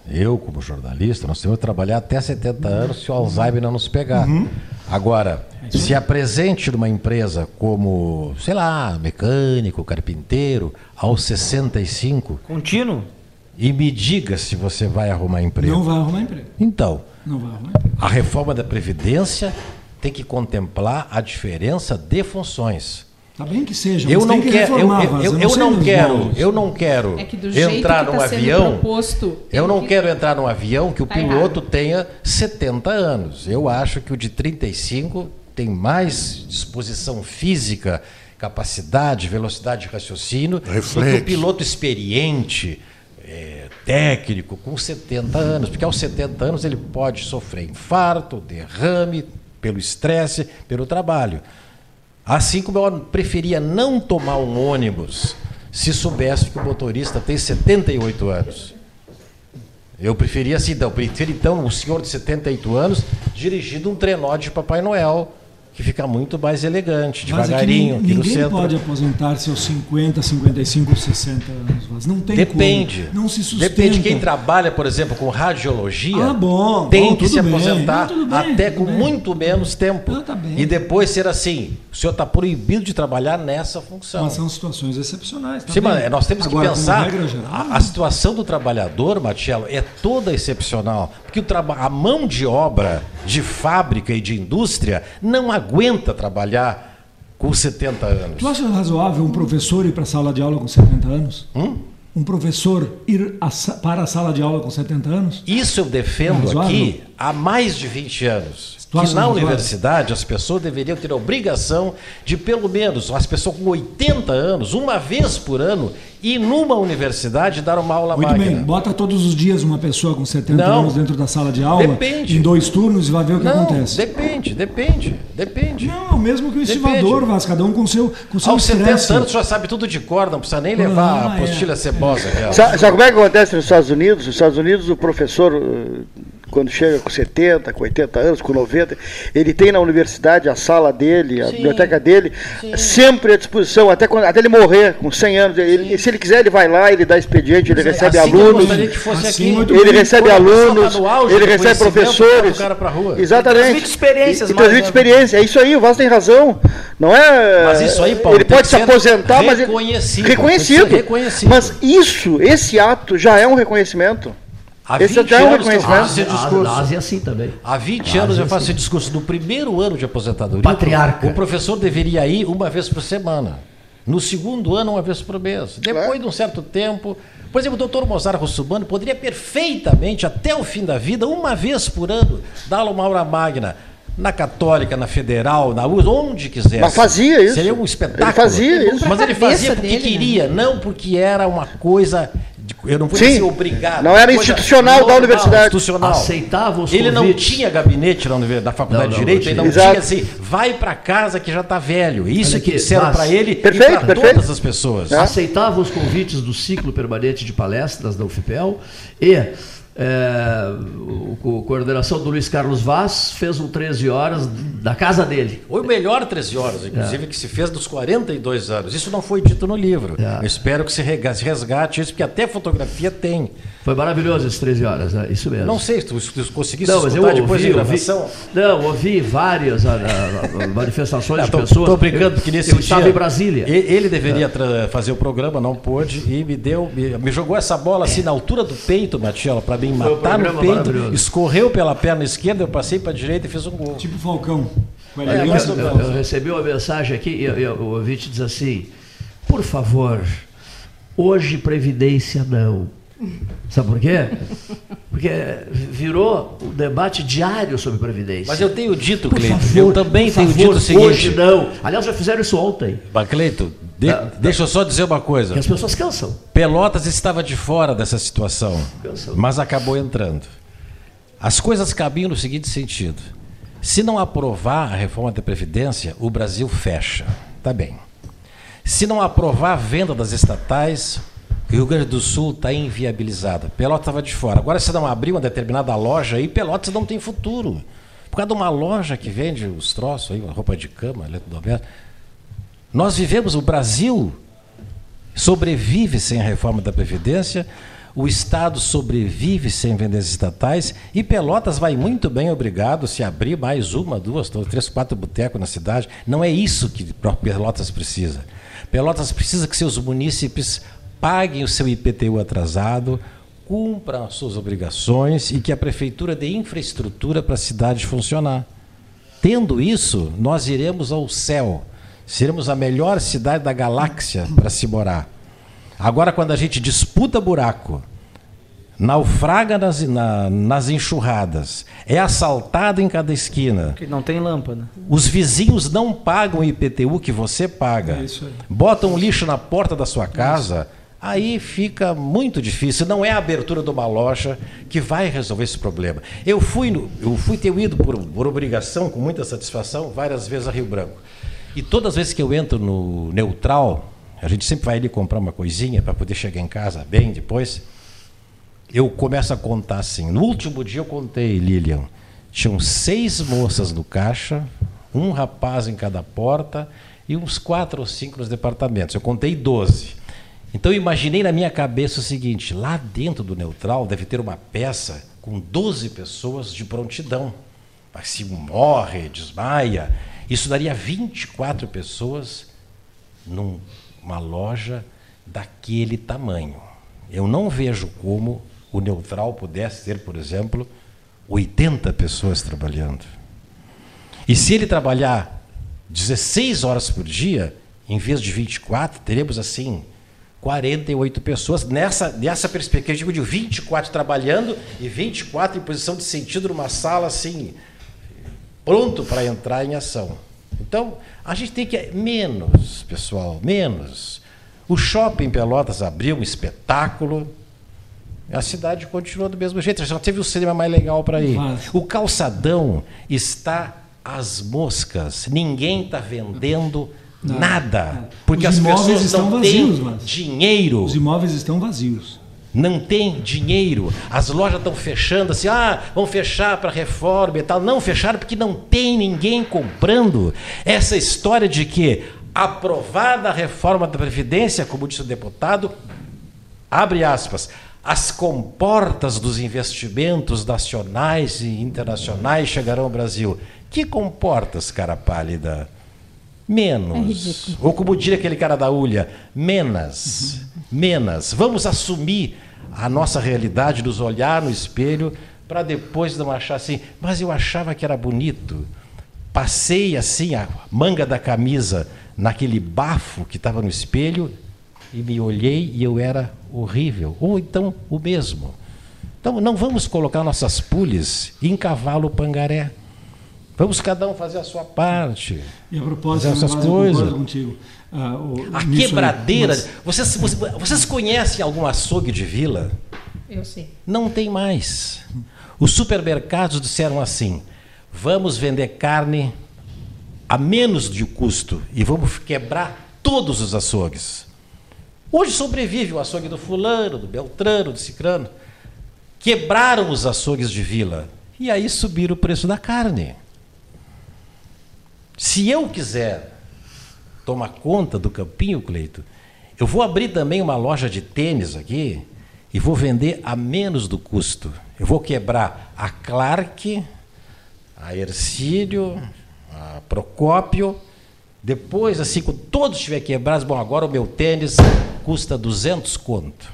eu, como jornalista, nós temos que trabalhar até 70 anos se o Alzheimer não nos pegar. Uhum. Agora, se apresente numa empresa como, sei lá, mecânico, carpinteiro, aos 65. Contínuo? E me diga se você vai arrumar emprego. Não vai arrumar emprego. Então, não vai arrumar emprego. a reforma da Previdência tem que contemplar a diferença de funções. Tá bem que seja, eu não, que quero, eu, eu, eu, eu não quero, eu não quero é entrar num tá avião. Proposto, eu não que... quero entrar num avião que o tá piloto errado. tenha 70 anos. Eu acho que o de 35 tem mais disposição física, capacidade, velocidade de raciocínio Reflexo. do que o piloto experiente, é, técnico, com 70 anos. Porque aos 70 anos ele pode sofrer infarto, derrame, pelo estresse, pelo trabalho. Assim como eu preferia não tomar um ônibus se soubesse que o motorista tem 78 anos. Eu preferia assim, então, então o senhor de 78 anos dirigindo um trenó de Papai Noel que fica muito mais elegante, mas devagarinho. Aqui, ninguém centro. pode aposentar-se aos 50, 55, 60 anos. Mas não tem Depende. Como. Não se sustenta. Depende. Quem trabalha, por exemplo, com radiologia, ah, bom, tem bom, que se bem. aposentar bem, até com bem. muito menos tempo. Ah, tá e depois ser assim. O senhor está proibido de trabalhar nessa função. Mas são situações excepcionais. Tá Sim, mas nós temos Agora, que pensar. Geral, a, a, situação do trabalhador, Matiello, é toda excepcional. Porque o a mão de obra de fábrica e de indústria não aguenta trabalhar com 70 anos. Tu acha razoável um professor ir para a sala de aula com 70 anos? Hum? Um professor ir a, para a sala de aula com 70 anos? Isso eu defendo é aqui há mais de 20 anos. Que na universidade as pessoas deveriam ter a obrigação de, pelo menos, as pessoas com 80 anos, uma vez por ano, ir numa universidade dar uma aula Muito magna. bem, bota todos os dias uma pessoa com 70 Não. anos dentro da sala de aula, Depende. em dois turnos, e vai ver o que Não, acontece. depende, depende, depende. Não, é o mesmo que o estivador, Vasco, cada um com seu, com seu Aos 70 estresse. anos já sabe tudo de cor, não precisa nem levar Ah, a é. apostila cebosa. aquela. Sabe, sabe como é que acontece nos Estados Unidos? Nos Estados Unidos, o professor, eh, quando chega com 70, com 80 anos, com 90, ele tem na universidade a sala dele, a Sim, biblioteca dele, sempre à disposição, até, quando- até ele morrer, com 100 anos. Ele- se ele quiser, ele vai lá, ele dá expediente, ele recebe Assim alunos. gostaria que fosse Assim, aqui. muito Ele bem. recebe alunos, tá no auge ele recebe professores. bota o cara pra rua. Exatamente. Transmite experiências E, e mais, transmite né? experiência. É isso aí, o Vasco tem razão. Não é. Mas isso aí, Paulo, Ele pode se aposentar, mas. ele- reconhecido, Reconhecido. reconhecido. Mas isso, esse ato, já é um reconhecimento. Há Esse 20 já é um anos que eu faço esse A, discurso. Ásia é assim também. Há 20 Ah, anos eu sim, faço sim. esse discurso. No primeiro ano de aposentadoria, Patriarca. o professor deveria ir uma vez por semana. No segundo ano, uma vez por mês. Depois de um certo tempo. Por exemplo, o doutor Mozart Russubano poderia perfeitamente, até o fim da vida, uma vez por ano, dar uma aula magna. Na Católica, na Federal, na USP, onde quisesse. Mas fazia isso. Seria um espetáculo. Ele fazia isso. Mas ele fazia porque dele, né? queria, não porque era uma coisa. Eu não vou Sim. dizer obrigado. Não era institucional da normal, universidade. Institucional. Aceitava os Ele não tinha gabinete na, na faculdade Não, de Direito, não ele não tinha. assim, vai para casa que já está velho. Isso Olha que disseram para ele Perfeito, e para todas as pessoas. É. aceitava os convites do ciclo permanente de palestras da UFPEL e é, o, o- coordenação do Luiz Carlos Vaz fez um 13 horas da casa dele. Foi o melhor 13 horas, inclusive, que se fez dos 42 anos. Isso não foi dito no livro. É. Eu espero que se resgate isso, porque até fotografia tem. Foi maravilhoso esses 13 horas, né? Isso mesmo. Não sei se tu, se tu conseguisse Não, escutar depois ouvi, da ouvi, gravação. não, ouvi várias ah, ah, ah, manifestações Não, de tô, pessoas. tô brincando porque nesse eu dia, estava em Brasília. Ele deveria tra- fazer o programa, não pôde, e me deu, me, me jogou essa bola assim na altura do peito, Matiela, para mim Foi um matar no peito, escorreu pela perna esquerda, eu passei para a direita e fiz um gol. Tipo Falcão. É, eu- Eu, Falcão. eu recebi uma mensagem aqui e, e o ouvinte diz assim: por favor, hoje Previdência não. Sabe por quê? Porque virou um debate diário sobre Previdência. Mas eu tenho dito, por Cleito, favor, eu também tenho favor, dito o seguinte. Hoje não. Aliás, já fizeram isso ontem. Mas, Cleito, de- deixa eu só dizer uma coisa. Que as pessoas cansam. Pelotas estava de fora dessa situação, Cansou. mas acabou entrando. As coisas caminham no seguinte sentido: se não aprovar a reforma da Previdência, o Brasil fecha. Tá bem. Se não aprovar a venda das estatais, Rio Grande do Sul está inviabilizado. Pelotas estava de fora. Agora, se não abrir uma determinada loja aí, Pelotas não tem futuro. Por causa de uma loja que vende os troços aí, roupa de cama, eletrodoméstico. Nós vivemos, o Brasil sobrevive sem a reforma da Previdência, o Estado sobrevive sem vendas estatais e Pelotas vai muito bem, obrigado, se abrir mais uma, duas, três, quatro botecos na cidade. Não é isso que Pelotas precisa. Pelotas precisa que seus munícipes paguem o seu IPTU atrasado, cumpram as suas obrigações e que a prefeitura dê infraestrutura para a cidade funcionar. Tendo isso, nós iremos ao céu. Seremos a melhor cidade da galáxia para se morar. Agora, quando a gente disputa buraco, naufraga nas, na- nas enxurradas, é assaltado em cada esquina, Que não tem lâmpada. os vizinhos não pagam o IPTU que você paga, isso botam lixo na porta da sua casa, aí fica muito difícil. Não é a abertura de uma loja que vai resolver esse problema. Eu fui, no- eu fui ter ido por, por obrigação, com muita satisfação, várias vezes a Rio Branco. E todas as vezes que eu entro no Neutral, a gente sempre vai ali comprar uma coisinha para poder chegar em casa bem depois. Eu começo a contar assim. No último dia eu contei, Lilian. Tinham seis moças no caixa, um rapaz em cada porta e uns quatro ou cinco nos departamentos. Eu contei 12. Então eu imaginei na minha cabeça o seguinte: lá dentro do neutral deve ter uma peça com 12 pessoas de prontidão. Mas se morre, desmaia, isso daria 24 pessoas numa loja daquele tamanho. Eu não vejo como o neutral pudesse ter, por exemplo, 80 pessoas trabalhando. E se ele trabalhar 16 horas por dia, em vez de 24, teremos assim 48 pessoas nessa, nessa perspectiva de 24 trabalhando e 24 em posição de sentido numa sala assim, pronto para entrar em ação. Então, a gente tem que. Menos, pessoal, menos. O shopping Pelotas abriu um espetáculo. A cidade continua do mesmo jeito. Já teve o cinema mais legal para ir. Mas- O calçadão está às moscas. Ninguém está vendendo Não. nada. Porque Os as imóveis pessoas estão não vazios, têm mas- dinheiro. Os imóveis estão vazios. Não tem dinheiro. As lojas estão fechando assim, ah, vão fechar para reforma e tal. Não fecharam porque não tem ninguém comprando. Essa história de que aprovada a reforma da Previdência, como disse o deputado, abre aspas, as comportas dos investimentos nacionais e internacionais chegarão ao Brasil. Que comportas, cara pálida? Menos. Ou como diria aquele cara da Ulha, menos. Menos. Vamos assumir a nossa realidade, nos olhar no espelho, para depois não achar assim, mas eu achava que era bonito. Passei assim a manga da camisa naquele bafo que estava no espelho e me olhei e eu era horrível. Ou então o mesmo. Então não vamos colocar nossas pules em cavalo pangaré. Vamos cada um fazer a sua parte. E a propósito, essas eu coisas. concordo contigo. Ah, o- A nisso aí, quebradeira. mas- Vocês, vocês, vocês conhecem algum açougue de vila? Eu sei. Não tem mais. Os supermercados disseram assim: vamos vender carne a menos de custo e vamos quebrar todos os açougues. Hoje sobrevive o açougue do fulano, do beltrano, do cicrano. Quebraram os açougues de vila e aí subiram o preço da carne. Se eu quiser tomar conta do campinho, Cleito, eu vou abrir também uma loja de tênis aqui e vou vender a menos do custo. Eu vou quebrar a Clark, a Ercílio, a Procópio. Depois, assim, quando todos estiverem quebrados, bom, agora o meu tênis custa 200 conto.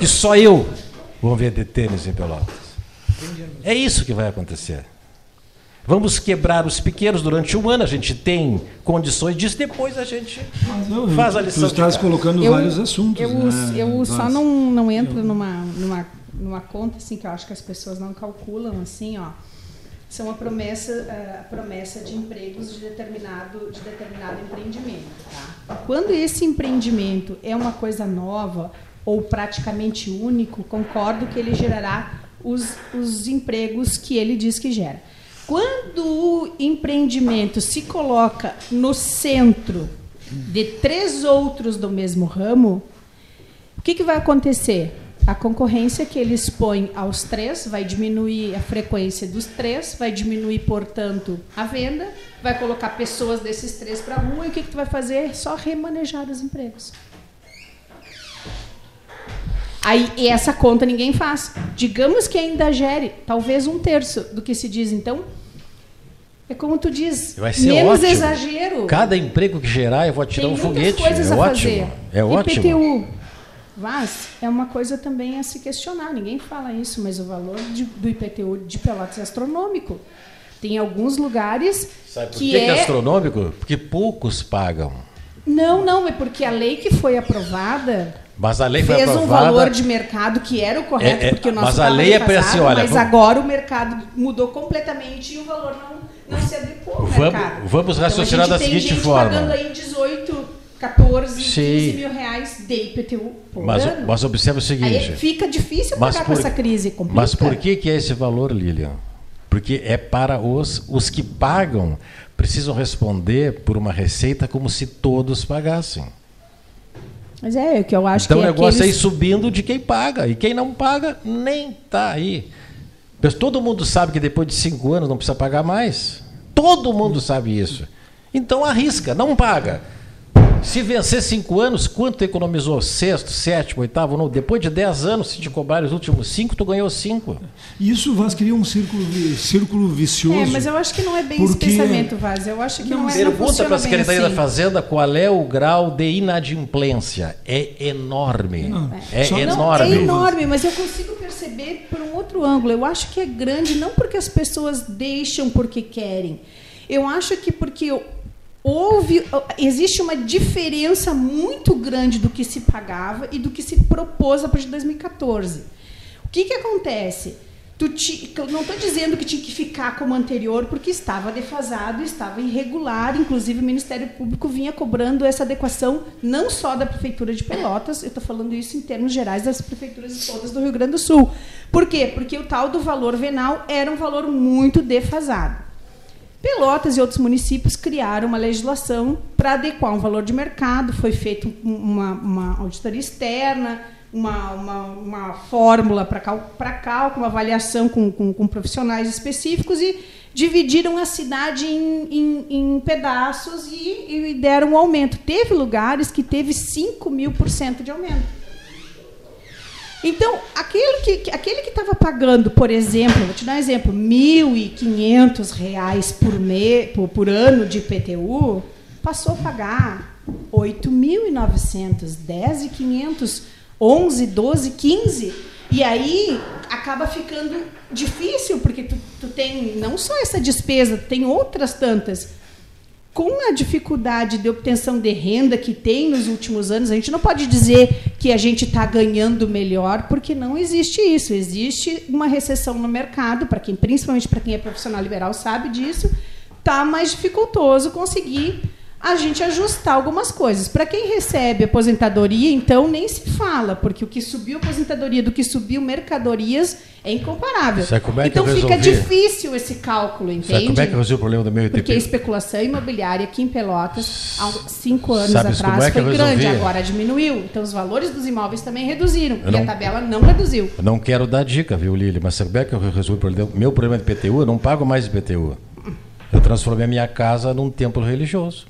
E só eu vou vender tênis em Pelotas. É isso que vai acontecer. Vamos quebrar os pequenos durante um ano, a gente tem condições disso, depois a gente eu- faz a tu lição. de estás colocando Eu- vários assuntos. Eu, né, eu só não, não entro numa, numa, numa conta assim que eu acho que as pessoas não calculam assim, ó. São a promessa, eh, a promessa de empregos de determinado, de determinado empreendimento. Tá? Quando esse empreendimento é uma coisa nova ou praticamente único, concordo que ele gerará os, os empregos que ele diz que gera. Quando o empreendimento se coloca no centro de três outros do mesmo ramo, o que, que vai acontecer? A concorrência que ele expõe aos três vai diminuir a frequência dos três, vai diminuir, portanto, a venda, vai colocar pessoas desses três para rua e o que, que tu vai fazer? Só remanejar os empregos. Aí, e essa conta ninguém faz. Digamos que ainda gere talvez um terço do que se diz. Então, é como tu diz, Vai ser menos ótimo. exagero. Cada emprego que gerar, eu vou tirar Tem um foguete. coisas É a ótimo. fazer. É ótimo. IPTU, Vaz, é uma coisa também a se questionar. Ninguém fala isso, mas o valor de- do IPTU de Pelotas é astronômico. Tem alguns lugares Sabe por que, que, que é é... astronômico? Porque poucos pagam. Não, não, é porque a lei que foi aprovada Mas a lei foi fez um aprovada. valor de mercado que era o correto, É, é, porque o nosso mas a lei é defasado, assim, olha, mas vamos- agora o mercado mudou completamente e o valor não, não se adequou ao Vamos- mercado. vamos raciocinar então, da seguinte gente forma. pagando aí 18, 14, Sim. 15 mil reais de IPTU por Mas, ano. mas observe o seguinte. Aí fica difícil pagar por- com essa crise. Complica. Mas por que, que é esse valor, Lilian? Porque é para os, os que pagam, precisam responder por uma receita como se todos pagassem. Mas é, o que eu acho então que o negócio é ir subindo de quem paga. E quem não paga, nem está aí. Mas todo mundo sabe que depois de cinco anos não precisa pagar mais. Todo mundo sabe isso. Então arrisca, não paga. Se vencer cinco anos, quanto economizou? Sexto, sétimo, oitavo, não. Depois de dez anos, se te cobrarem os últimos cinco, tu ganhou cinco. Isso Vaz cria um círculo, círculo vicioso. É, mas eu acho que não é bem esse Porque- pensamento, Vaz. Eu acho que não, é não Pergunta funciona para a Secretaria assim. da Fazenda qual é o grau de inadimplência. É enorme. É Só- Não, Não, enorme. é enorme, mas eu consigo perceber por um outro ângulo. Eu acho que é grande não porque as pessoas deixam porque querem. Eu acho que porque houve existe uma diferença muito grande do que se pagava e do que se propôs a partir de 2014. O que, que acontece? Tu não estou dizendo que tinha que ficar como anterior, porque estava defasado, estava irregular. Inclusive, o Ministério Público vinha cobrando essa adequação não só da Prefeitura de Pelotas, eu estou falando isso em termos gerais das prefeituras todas do Rio Grande do Sul. Por quê? Porque o tal do valor venal era um valor muito defasado. Pelotas e outros municípios criaram uma legislação para adequar um valor de mercado, foi feita uma, uma auditoria externa uma, uma, uma fórmula para cálculo, uma avaliação com, com, com, profissionais específicos e dividiram a cidade em, em, em pedaços e, e, deram um aumento. Teve lugares que teve 5 mil por cento de aumento. Então, aquele que aquele que estava pagando, por exemplo, vou te dar um exemplo, R$ 1.500 por, por, por ano de IPTU, passou a pagar R$ 8.900, R$ 10.500 11, 12, 15. E aí acaba ficando difícil, porque tu, tu tem não só essa despesa, tem outras tantas. Com a dificuldade de obtenção de renda que tem nos últimos anos, a gente não pode dizer que a gente está ganhando melhor, porque não existe isso. Existe uma recessão no mercado, para quem, principalmente para quem é profissional liberal, sabe disso. Está mais dificultoso conseguir a gente ajustar algumas coisas. Para quem recebe aposentadoria, então nem se fala, porque o que subiu aposentadoria do que subiu mercadorias é incomparável. É então fica difícil esse cálculo, entende? Sabe como é que eu resolvi o problema do meu ITP? Porque a especulação imobiliária aqui em Pelotas, há cinco anos atrás, é foi grande, agora diminuiu. Então os valores dos imóveis também reduziram eu e não, a tabela não reduziu. Eu não quero dar dica, viu, Lili? Mas sabe como é que eu resolvi o problema? Meu problema de IPTU, eu não pago mais IPTU. Eu transformei a minha casa num templo religioso.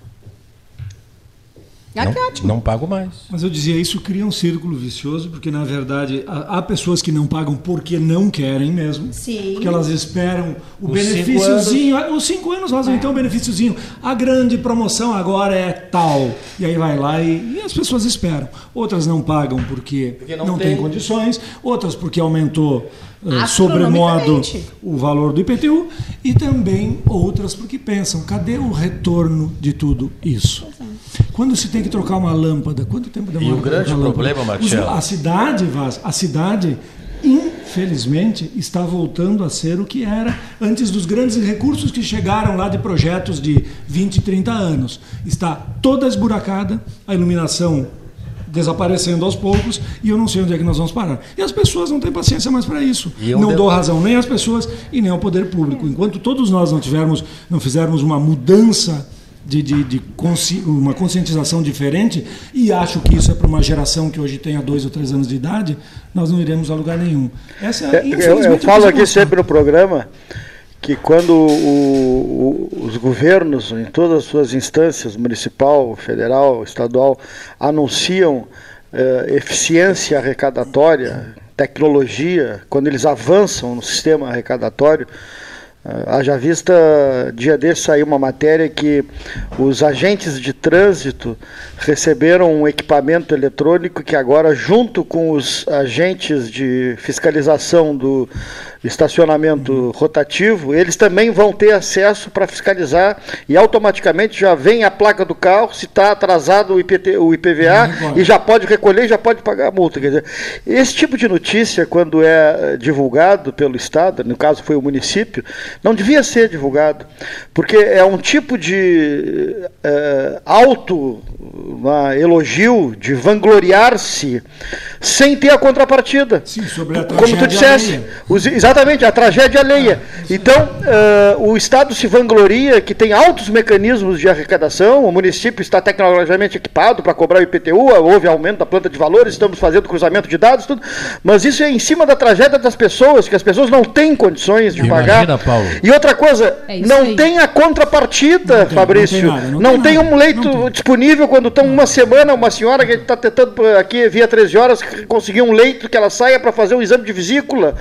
Ah, não, não pago mais. Mas eu dizia, isso cria um círculo vicioso, porque na verdade há pessoas que não pagam porque não querem mesmo. Sim. Porque elas esperam o os benefíciozinho. Cinco os cinco anos fazem é. então o benefíciozinho. A grande promoção agora é tal. E aí vai lá e, e as pessoas esperam. Outras não pagam porque, porque não, não tem. tem condições, outras porque aumentou uh, sobremodo o valor do IPTU, e também outras porque pensam, cadê o retorno de tudo isso? É. Quando se tem que trocar uma lâmpada, quanto tempo demora? E o grande problema, Marcelo... A cidade, Vaz, a cidade, infelizmente, está voltando a ser o que era antes dos grandes recursos que chegaram lá de projetos de 20, 30 anos. Está toda esburacada, a iluminação desaparecendo aos poucos e eu não sei onde é que nós vamos parar. E as pessoas não têm paciência mais para isso. Não dou razão nem às pessoas e nem ao poder público. Enquanto todos nós não tivermos, não fizermos uma mudança de, de, de consci... uma conscientização diferente, e acho que isso é para uma geração que hoje tenha dois ou três anos de idade, nós não iremos a lugar nenhum. Essa é, eu, eu falo aqui sempre no programa que quando o, o, os governos, em todas as suas instâncias, municipal, federal, estadual, anunciam eh, eficiência arrecadatória, tecnologia, quando eles avançam no sistema arrecadatório, ah, haja vista, dia desse saiu uma matéria que os agentes de trânsito receberam um equipamento eletrônico que agora, junto com os agentes de fiscalização do estacionamento rotativo, eles também vão ter acesso para fiscalizar e automaticamente já vem a placa do carro, se está atrasado o, IPT, o IPVA, e já pode recolher e já pode pagar a multa. Quer dizer, esse tipo de notícia, quando é divulgado pelo Estado, no caso foi o município, não devia ser divulgado, porque é um tipo de é, auto elogio, de vangloriar-se, sem ter a contrapartida. Sim, sobre a Como tu disseste. Os, exatamente, a tragédia alheia. Ah, então, uh, o Estado se vangloria que tem altos mecanismos de arrecadação, o município está tecnologicamente equipado para cobrar o IPTU, houve aumento da planta de valores, estamos fazendo cruzamento de dados, tudo. Mas isso é em cima da tragédia das pessoas, que as pessoas não têm condições de Imagina, pagar. Paulo. E outra coisa, é não aí. tem a contrapartida, não tem, Fabrício. Não tem, não não tem um leito disponível quando estão uma semana, uma senhora que está tentando aqui via 13 horas conseguir um leito que ela saia para fazer um exame de vesícula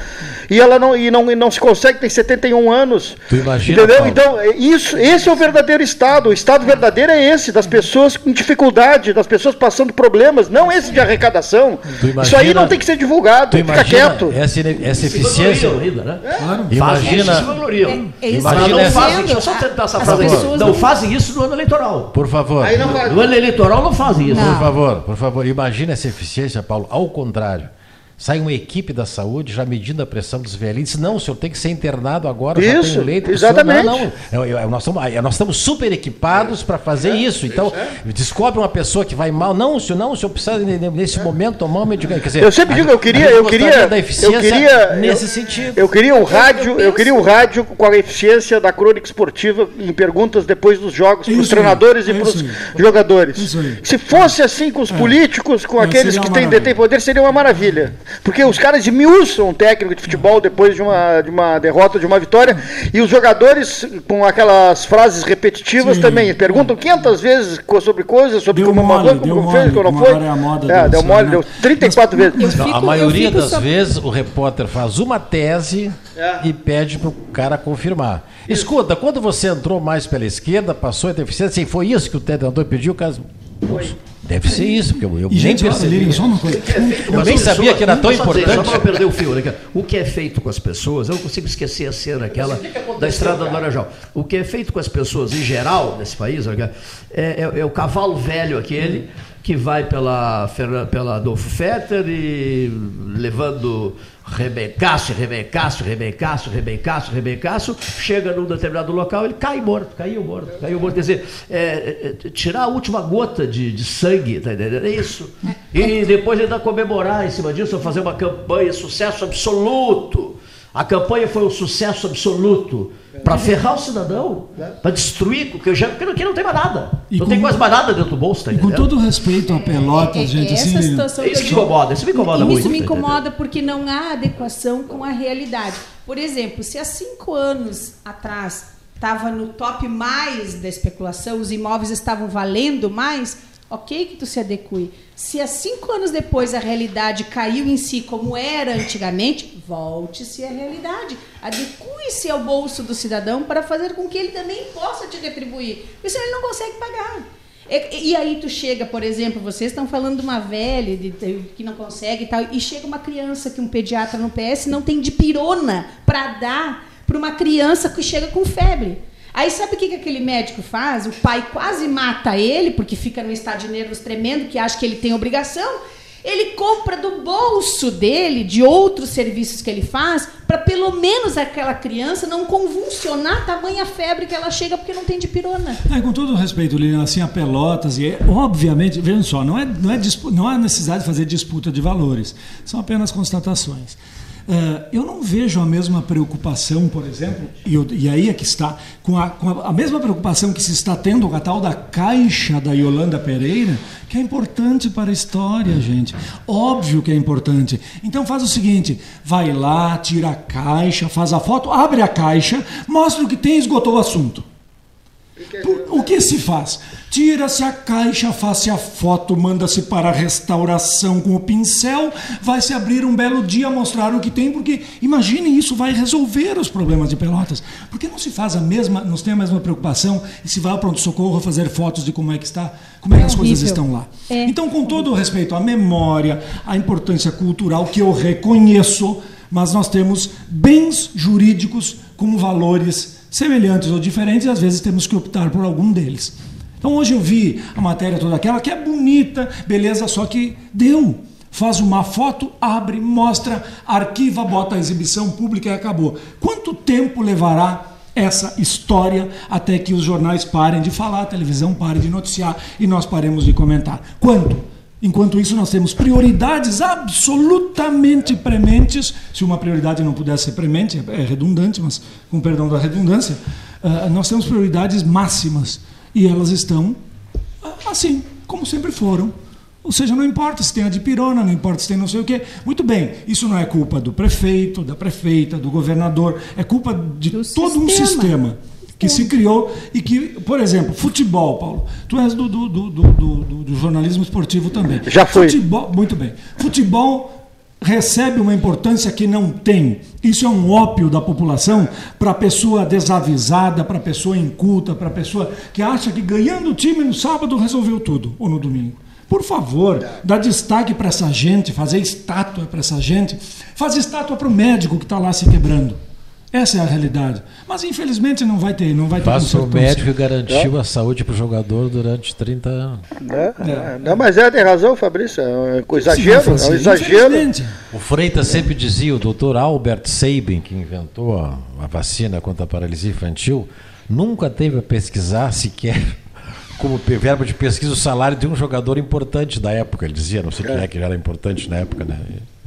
e ela não, e, não, e não se consegue, tem 71 anos. Tu imagina, Entendeu? Paulo? Então, é isso, esse é o verdadeiro Estado. O Estado verdadeiro é esse, das pessoas com dificuldade, das pessoas passando problemas, não esse de arrecadação. Tu Isso aí imagina- não tem que ser divulgado, Tu fica imagina quieto. essa, essa Se eficiência. né? Claro. Imagina. É isso Imagina que eu não fazem, deixa eu só tentar essa As frase. pessoas Não não- fazem isso no ano eleitoral. Por favor. Aí não vai. No ano eleitoral não fazem isso. Não. Por favor, por favor, imagine essa eficiência, Paulo. Ao contrário. Sai uma equipe da saúde já medindo a pressão dos velhinhos. Não, o senhor tem que ser internado agora, já Isso, tem leito. exatamente. Não, não. Eu- eu- nós, estamos, nós estamos super equipados para fazer isso. Então, descobre uma pessoa que vai mal. Não, o senhor, não, o senhor precisa, ne- nesse momento, tomar um medicamento. Quer dizer, Eu sempre a- digo, eu a queria, gente eu queria, da eu eficiência queria, nesse eu, sentido. eu queria um rádio, eu eu queria um rádio com a eficiência da crônica esportiva em perguntas depois dos jogos É para os treinadores é e para os jogadores. Isso aí. Se fosse assim com os políticos, com É, aqueles que uma têm detêm poder, seria uma maravilha. Porque os caras esmiuçam um técnico de futebol depois de uma, de uma derrota, de uma vitória, e os jogadores com aquelas frases repetitivas Sim. também perguntam 500 vezes sobre coisas, sobre Deu como mole, mandou, como fez, como não foi. agora é a moda É, deu mole, né? deu 34 vezes. Eu Não, fico- a maioria das só- vezes o repórter faz uma tese É. e pede para o cara confirmar. Escuta, quando você entrou mais pela esquerda, passou a deficiência, e foi isso que o treinador pediu, o cara. Deve ser isso, porque eu, eu E, nem gente, percebi. Só uma coisa. Eu nem sabia que era tão dizer, Só importante. para perder o fio, né? O que é feito com as pessoas, eu não consigo esquecer a cena aquela da estrada do Laranjal. O que é feito com as pessoas em geral nesse país é, é- é o cavalo velho aquele que vai pela, pela Adolfo Fetter e levando rebencaço, rebencaço, rebencaço, rebencaço, rebencaço, chega num determinado local, ele cai morto, caiu morto, caiu morto. Quer dizer, é, é, tirar a última gota de, de sangue, tá entendendo? É isso. E depois ainda comemorar em cima disso, fazer uma campanha, sucesso absoluto. A campanha foi um sucesso absoluto para ferrar o cidadão, para destruir, porque, já, porque aqui não tem mais nada. E não com- tem quase mais nada dentro do bolso, tá E com todo respeito a Pelotas, É- é- gente, essa assim. Lilian, situação É isso que incomoda, isso me incomoda muito. Isso me tá incomoda porque não há adequação com a realidade. Por exemplo, se há cinco anos atrás estava no top mais da especulação, os imóveis estavam valendo mais, ok que tu se adeque. Se há cinco anos depois a realidade caiu em si como era antigamente, volte-se à realidade. Adeque-se ao bolso do cidadão para fazer com que ele também possa te retribuir. Porque senão ele não consegue pagar. E, e aí tu chega, por exemplo, vocês estão falando de uma velha de- de- que não consegue e tal, e chega uma criança que um pediatra no PS não tem de pirona para dar para uma criança que chega com febre. Aí sabe o que, que aquele médico faz? O pai quase mata ele, porque fica num estado de nervos tremendo, que acha que ele tem obrigação. Ele compra do bolso dele, de outros serviços que ele faz, para pelo menos aquela criança não convulsionar tamanha febre que ela chega porque não tem de pirona. É, com todo respeito, Lilian, assim, a Pelotas, e é, obviamente, vejam só, não, é, não, é não há necessidade de fazer disputa de valores, são apenas constatações. Ah, eu não vejo a mesma preocupação, por exemplo, e, eu- e aí é que está, com, a, com a, a mesma preocupação que se está tendo com a tal da caixa da Yolanda Pereira, que é importante para a história, gente. Óbvio que é importante. Então faz o seguinte: vai lá, tira a caixa, faz a foto, abre a caixa, mostra o que tem esgotou o assunto. Por- O que se faz? Tira-se a caixa, faz-se a foto, manda-se para a restauração com o pincel, vai-se abrir um belo dia mostrar o que tem, porque imagine isso vai resolver os problemas de Pelotas. Por que não se faz a mesma, não se tem a mesma preocupação e se vai ao pronto-socorro fazer fotos de como é que está, como é que É as coisas horrível. estão lá? É. Então, com todo o respeito à memória, à importância cultural que eu reconheço, mas nós temos bens jurídicos com valores semelhantes ou diferentes e às vezes temos que optar por algum deles. Então hoje eu vi a matéria toda aquela que é bonita, beleza, só que deu. Faz uma foto, abre, mostra, arquiva, bota a exibição pública e acabou. Quanto tempo levará essa história até que os jornais parem de falar, a televisão pare de noticiar e nós paremos de comentar? Quanto? Enquanto isso, nós temos prioridades absolutamente prementes. Se uma prioridade não pudesse ser premente, é redundante, mas com perdão da redundância, ah, nós temos prioridades máximas e elas estão assim, como sempre foram. Ou seja, não importa se tem a de pirona, não importa se tem não sei o quê. Muito bem, isso não é culpa do prefeito, da prefeita, do governador, é culpa de Do todo um sistema. sistema que se criou e que, por exemplo, futebol, Paulo, tu és do, do, do, do, do- do jornalismo esportivo também. Já fui. Futebol, muito bem. Futebol recebe uma importância que não tem. Isso é um ópio da população para a pessoa desavisada, para a pessoa inculta, para a pessoa que acha que ganhando o time no sábado resolveu tudo, ou no domingo. Por favor, dá destaque para essa gente, fazer estátua para essa gente, faz estátua para o médico que está lá se quebrando. Essa é a realidade. Mas infelizmente não vai ter, não vai ter Faça o médico que garantiu a saúde para o jogador durante 30 anos. Né? Não, mas é, tem razão, Fabrício. É um exagero, vai é um exagero. infelizmente. O Freitas sempre dizia, o doutor Albert Sabin, que inventou a, a vacina contra a paralisia infantil, nunca teve a pesquisar sequer como verbo de pesquisa o salário de um jogador importante da época. Ele dizia, não sei quem é que era importante na época, né?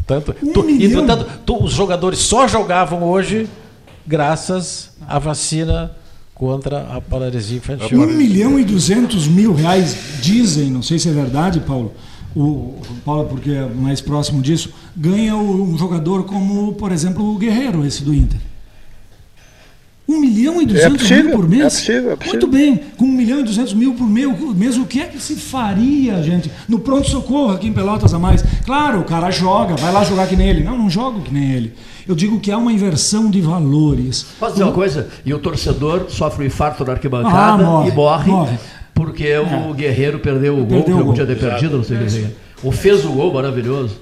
Tanto, tu- e, milhão. tanto, tu- os jogadores só jogavam hoje graças à vacina contra a paralisia infantil. Um milhão e duzentos mil reais, dizem, não sei se é verdade, Paulo, o, Paulo, porque é mais próximo disso, ganha um jogador como, por exemplo, o Guerreiro, esse do Inter. Um milhão e duzentos possível, mil por mês? é possível, é possível. Muito bem, com um milhão e duzentos mil por mês, o que é que se faria, gente? No pronto-socorro aqui em Pelotas a mais. Claro, o cara joga, vai lá jogar que nem ele. Não, não jogo que nem ele. Eu digo que há uma inversão de valores. Posso dizer uma coisa? E o torcedor sofre um infarto na arquibancada Ah, morre, e morre, morre. porque o Guerreiro perdeu o gol, Perdeu que o gol. podia ter perdido, não sei o que seja. Ou fez o gol maravilhoso.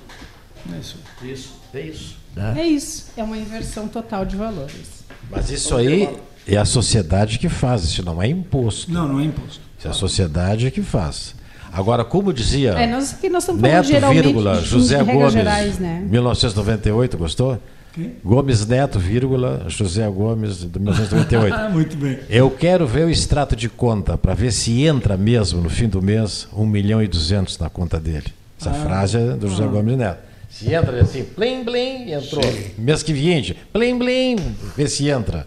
Isso. Isso, é isso. né? É isso. É uma inversão total de valores. Mas isso aí é a sociedade que faz, isso não é imposto. Não, não é imposto. Isso é a sociedade que faz. Agora, como dizia É, nós nós Neto, vírgula, José Gomes, gerais, né? 1998, gostou? Quem? Gomes Neto, vírgula, José Gomes, de 1998. Ah, muito bem. Eu quero ver o extrato de conta para ver se entra mesmo no fim do mês 1 milhão e 200 na conta dele. Essa frase é do José Gomes Neto. Se entra assim, plim, plim, entrou. Mês que vem, plim, plim, vê se entra.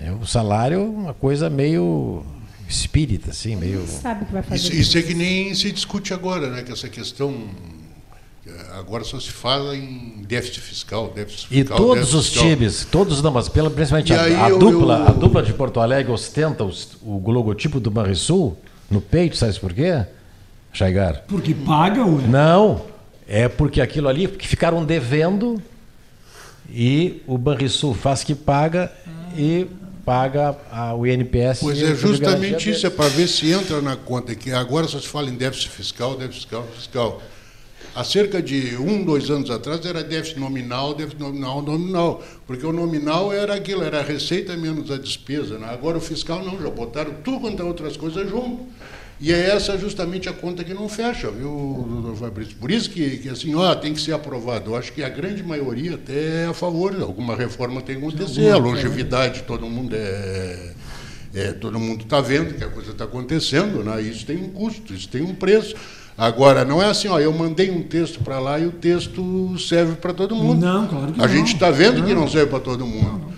É, o salário é uma coisa meio espírita, assim, meio. Sabe que vai fazer Isso, isso é que nem se discute agora, né? Que essa questão. eh, Agora só se fala em déficit fiscal, déficit E fiscal. todos déficit os fiscal. times, todos não, mas pela, principalmente E a, a eu- dupla, eu- a dupla de Porto Alegre ostenta os- o logotipo do Banrisul no peito, sabe por quê? Chaigar. Porque paga o. Não, é porque aquilo ali que ficaram devendo e o Banrisul faz que paga e paga a, o INPS. Pois é, justamente isso, é para ver se entra na conta, que agora só se fala em déficit fiscal, déficit fiscal, fiscal. Há cerca de um, dois anos atrás era déficit nominal, déficit nominal, nominal, porque o nominal era aquilo, era a receita menos a despesa. Né? Agora o fiscal não, já botaram tudo quanto é outras coisas junto. E é essa justamente a conta que não fecha, viu, doutor Fabrício? Por isso que, que assim, ó, tem que ser aprovado. Eu acho que a grande maioria até é a favor, alguma reforma tem que acontecer. A longevidade, todo mundo é. é, todo mundo está vendo que a coisa está acontecendo, né? isso tem um custo, isso tem um preço. Agora, não é assim, ó, eu mandei um texto para lá e o texto serve para todo mundo. Não, claro que A não. gente está vendo que não serve para todo mundo. Não,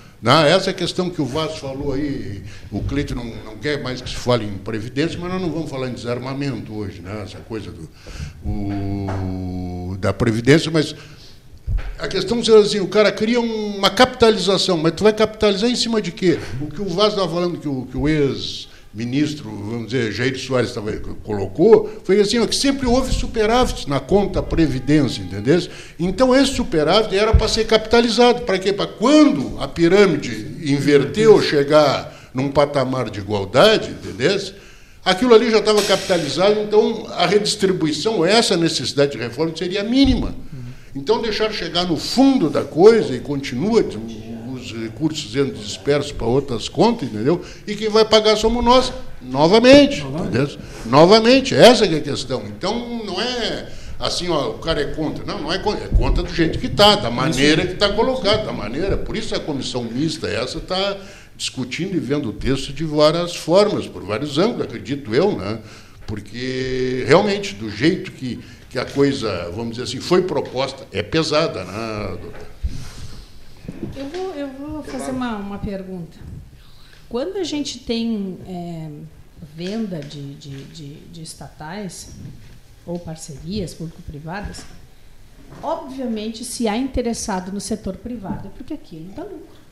essa questão que o Vasco falou aí, o Cleiton não, não quer mais que se fale em previdência, mas nós não vamos falar em desarmamento hoje, né? essa coisa do, o- da previdência, mas a questão é assim, o cara cria uma capitalização, mas tu vai capitalizar em cima de quê? O que o Vaz estava falando, que o, que o ex-ministro, vamos dizer, Jair Soares tava, colocou, foi assim, ó, que sempre houve superávit na conta Previdência, entendeu? Então esse superávit era para ser capitalizado. Para quê? Para quando a pirâmide inverter ou chegar num patamar de igualdade, entendeu? Aquilo ali já estava capitalizado, então a redistribuição, essa necessidade de reforma seria mínima. Então deixar chegar no fundo da coisa e continua os recursos sendo dispersos para outras contas, entendeu? E quem vai pagar somos nós, novamente, entendeu? Novamente, essa que é a questão. Então não é assim, ó, o cara é contra. Não, não é contra, é contra do jeito que está, da maneira que está colocado, da maneira. Por isso a comissão mista essa está discutindo e vendo o texto de várias formas, por vários ângulos, acredito eu, né? Porque realmente, do jeito que, que a coisa, vamos dizer assim, foi proposta, é pesada, né, doutor? Eu vou, eu vou fazer uma, uma pergunta. Quando a gente tem é, venda de, de, de, de estatais ou parcerias público-privadas, obviamente, se há interessado no setor privado, é porque aquilo dá lucro.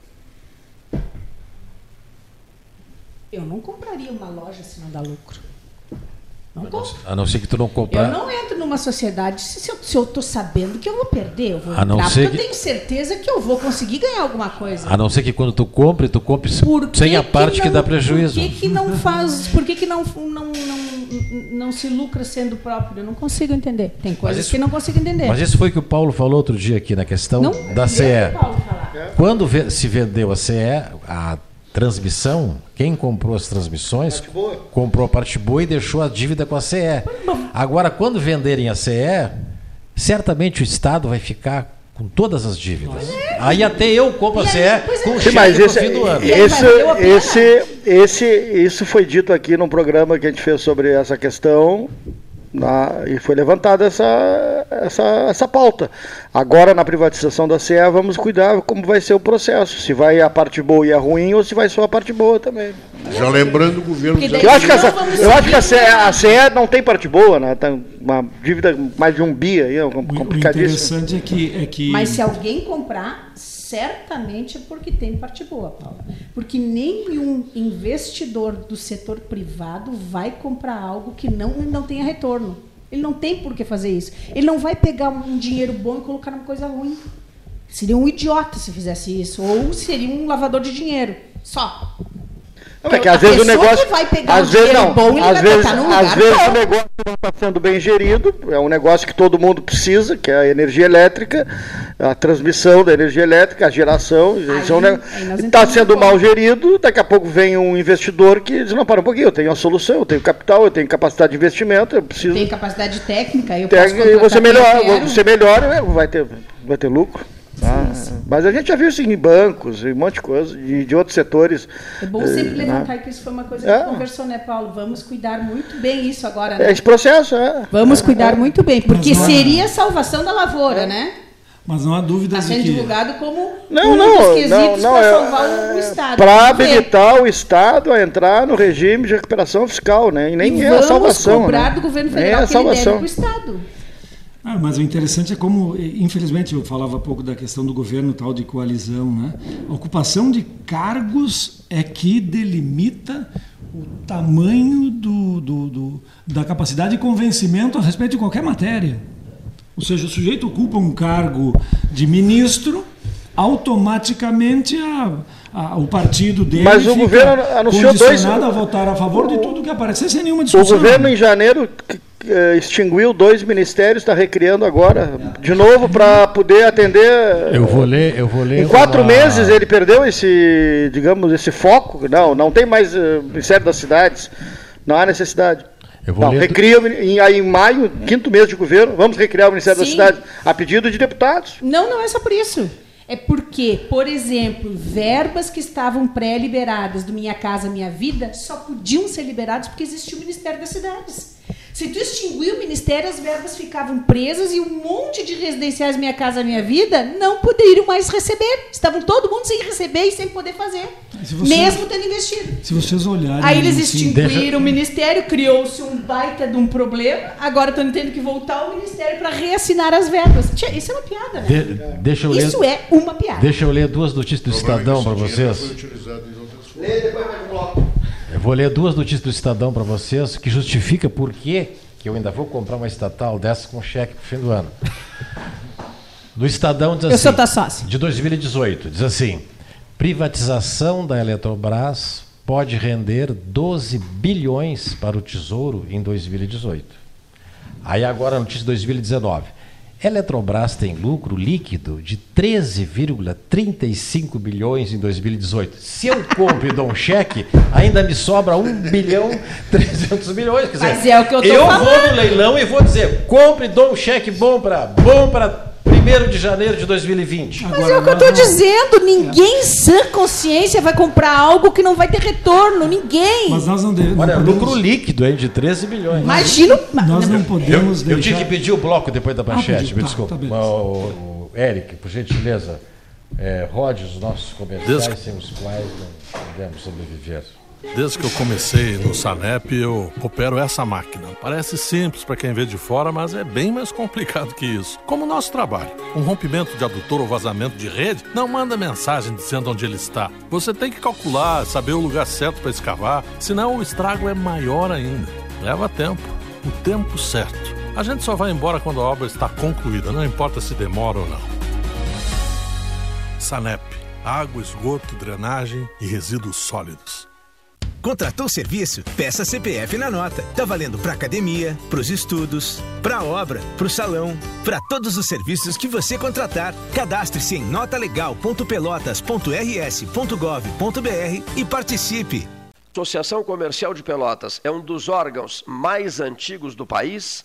Eu não compraria uma loja se não dá lucro. Não compro. A não ser que tu não Eu comprar. não entro numa sociedade se, eu, se eu tô sabendo que eu vou perder. Eu vou A não entrar ser porque que- eu tenho certeza que eu vou conseguir ganhar alguma coisa. A não ser que quando tu compre, tu compre que sem a parte que, não- dá prejuízo. Por que, que não faz. Por que, que não, não, não, não se lucra sendo próprio? Eu não consigo entender. Tem coisas isso- que eu não consigo entender. Mas isso foi o que o Paulo falou outro dia aqui na questão não da CE. Quando se vendeu a CE, a transmissão, quem comprou as transmissões comprou a parte boa e deixou a dívida com a CE. Agora, quando venderem a CE, certamente o Estado vai ficar com todas as dívidas. Aí até eu compro a E CE é. com o cheque mas no esse, fim do ano. Esse, esse, esse, isso foi dito aqui num programa que a gente fez sobre essa questão na- e foi levantada essa, essa, essa pauta. Agora, na privatização da CE, vamos cuidar como vai ser o processo. Se vai a parte boa e a ruim ou se vai só a parte boa também. Já lembrando o governo daí- Eu acho que, essa, eu acho que a, CE, seguir. a CE não tem parte boa, né? Tem uma dívida mais de um bi aí, é O, o complicadíssimo. interessante é que, é que Mas se alguém comprar, certamente é porque tem parte boa, Paula. Porque nenhum investidor do setor privado vai comprar algo que não, não tenha retorno. Ele não tem por que fazer isso. Ele não vai pegar um dinheiro bom e colocar numa coisa ruim. Seria um idiota se fizesse isso. Ou seria um lavador de dinheiro. Só. Não, é que às vezes o negócio. que vai pegar às um vezes não. bom, às vezes, às vezes bom. o negócio não está sendo bem gerido. É um negócio que todo mundo precisa, que é a energia elétrica, a transmissão da energia elétrica, a geração. É Está sendo mal gerido. Daqui a pouco vem um investidor que diz: não, para um pouquinho, eu tenho a solução, eu tenho capital, eu tenho capacidade de investimento, eu preciso. Tem capacidade técnica, eu posso Técnica, e contratar você melhora, você melhora, vai ter, vai ter lucro. Tá? Mas a gente já viu isso em bancos, em um monte de coisa, de, de outros setores. É bom sempre eh, levantar né? que isso foi uma coisa que É. conversou, né, Paulo? Vamos cuidar muito bem isso agora, É né? esse processo, é. Vamos cuidar muito bem, porque Mas é- seria a salvação da lavoura, né? mas não há dúvida Está de sendo que divulgado como Não, um não, dos não, quesitos não, para é- salvar o, o Estado. Para Vamos habilitar o Estado a entrar no regime de recuperação fiscal, né? E nem e é a vamos salvação. cobrar né? do governo Nem é federal a que ele deve salvação. para o Estado. Ah, mas o interessante é como, infelizmente, eu falava pouco da questão do governo tal de coalizão, né? A ocupação de cargos é que delimita o tamanho do, do- do- da capacidade de convencimento a respeito de qualquer matéria. Ou seja, o sujeito ocupa um cargo de ministro, automaticamente a- a- o partido dele Mas o governo anunciou dois- a votar a favor de tudo que aparecer sem nenhuma O discussão. governo, em janeiro, eh, extinguiu dois ministérios, está recriando agora, de novo, para poder atender. Eu vou ler, eu vou ler. Em quatro uma- meses ele perdeu esse, digamos, esse foco. Não, não tem mais eh, Ministério das Cidades. Não há necessidade. Eu vou Não, ler- recria o em, aí em maio, quinto mês de governo, vamos recriar o Ministério das Sim. Cidades, a pedido de deputados. Não, não é só por isso. É porque, por exemplo, verbas que estavam pré-liberadas do Minha Casa Minha Vida só podiam ser liberadas porque existia o Ministério das Cidades. Se tu extinguir o Ministério, as verbas ficavam presas e um monte de residenciais Minha Casa Minha Vida não poderiam mais receber. Estavam todo mundo sem receber e sem poder fazer. Se você- Mesmo tendo investido. Se vocês olharem. Aí eles assim, extinguiram deixa- o ministério, criou-se um baita de um problema. Agora estão tendo que voltar ao ministério para reassinar as verbas. Tia, Isso é uma piada, né? De- deixa, eu ler, Isso é uma piada. deixa eu ler duas notícias do Estadão para vocês. Foi utilizado em outras formas. Eu vou ler duas notícias do Estadão para vocês que justifica por que eu ainda vou comprar uma estatal dessa com cheque pro fim do ano. No Estadão diz assim, Eu sou sócia. de 2018, diz assim: privatização da Eletrobras pode render 12 bilhões para o Tesouro em 2018. Aí agora a notícia de 2019. Eletrobras tem lucro líquido de 13,35 bilhões em 2018. Se eu compro e dou um cheque, ainda me sobra 1 bilhão 300 milhões. Quer dizer, Mas é o que eu tô vou falando. no leilão e vou dizer, compre e dou um cheque bom para bom para 1 de janeiro de 2020. Mas é o que eu estou dizendo. Ninguém em sã consciência vai comprar algo que não vai ter retorno. Ninguém. Mas nós não devemos. Olha, lucro líquido hein, de 13 bilhões. Imagina. o- Nós não Eu, podemos eu deixar. tinha que pedir o bloco depois da manchete, pediu. me Tá, desculpa. tá, o, o Eric, por gentileza, é, rode os nossos comerciais Desde- sem os quais não podemos sobreviver. Desde que eu comecei no Sanep, eu opero essa máquina. Parece simples para quem vê de fora, mas é bem mais complicado que isso. Como o nosso trabalho. Um rompimento de adutor ou vazamento de rede não manda mensagem dizendo onde ele está. Você tem que calcular, saber o lugar certo para escavar, senão o estrago é maior ainda. Leva tempo. o tempo certo. A gente só vai embora quando a obra está concluída, não importa se demora ou não. Sanep, água, esgoto, drenagem e resíduos sólidos. Contratou serviço? Peça CPF na nota. Tá valendo para academia, para os estudos, para obra, para o salão, para todos os serviços que você contratar. Cadastre-se em notalegal.pelotas.rs.gov.br e participe. Associação Comercial de Pelotas é um dos órgãos mais antigos do país,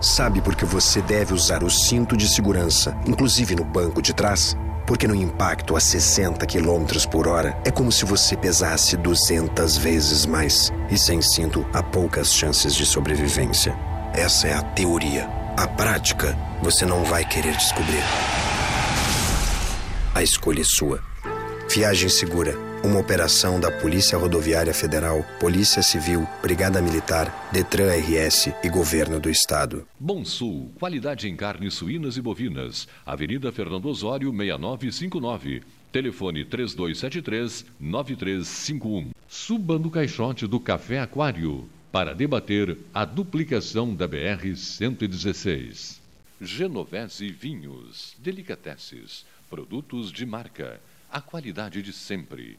Sabe por que você deve usar o cinto de segurança, inclusive no banco de trás? Porque no impacto a 60 km por hora é como se você pesasse 200 vezes mais. E sem cinto, há poucas chances de sobrevivência. Essa é a teoria. A prática, você não vai querer descobrir. A escolha é sua. Viagem Segura. Uma operação da Polícia Rodoviária Federal, Polícia Civil, Brigada Militar, Detran RS e Governo do Estado. Bom Sul, qualidade em carnes suínas e bovinas. Avenida Fernando Osório, 6959. Telefone 3273-9351. Suba no caixote do Café Aquário para debater a duplicação da BR-116. Genovese Vinhos, Delicateces, produtos de marca, a qualidade de sempre.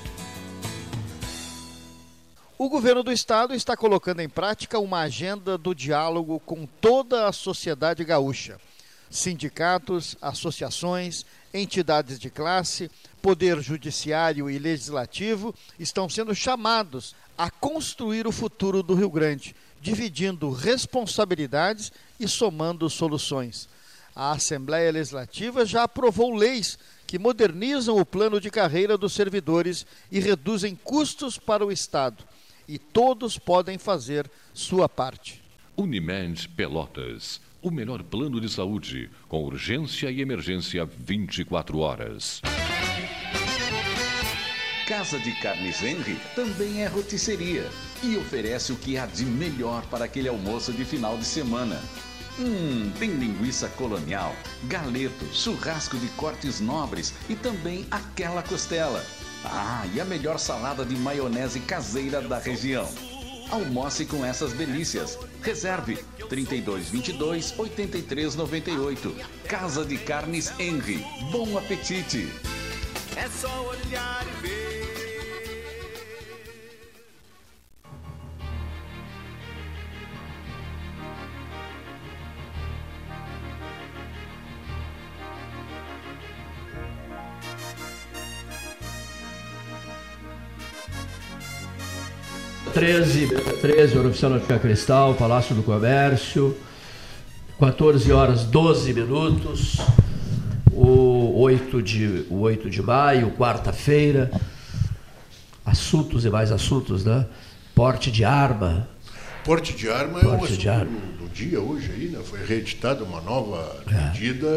O governo do estado está colocando em prática uma agenda do diálogo com toda a sociedade gaúcha. Sindicatos, associações, entidades de classe, poder judiciário e legislativo estão sendo chamados a construir o futuro do Rio Grande, dividindo responsabilidades e somando soluções. A Assembleia Legislativa já aprovou leis que modernizam o plano de carreira dos servidores e reduzem custos para o Estado e todos podem fazer sua parte. Unimed Pelotas, o melhor plano de saúde, com urgência e emergência 24 horas. Casa de Carnes Henry também é rotisseria e oferece o que há de melhor para aquele almoço de final de semana. Hum, tem linguiça colonial, galeto, churrasco de cortes nobres e também aquela costela. Ah, e a melhor salada de maionese caseira da região. Almoce com essas delícias. Reserve 3222 8398. Casa de Carnes Henry. Bom apetite. É só olhar e ver. Treze, 13, hora oficial Náutica Cristal, Palácio do Comércio, 14 horas 12 minutos, o 8 de, o 8 de maio, quarta-feira, assuntos e mais assuntos, né? Porte de arma, Porte de arma é Porte de assunto arma. Dia hoje aí, né? Foi reeditada uma nova medida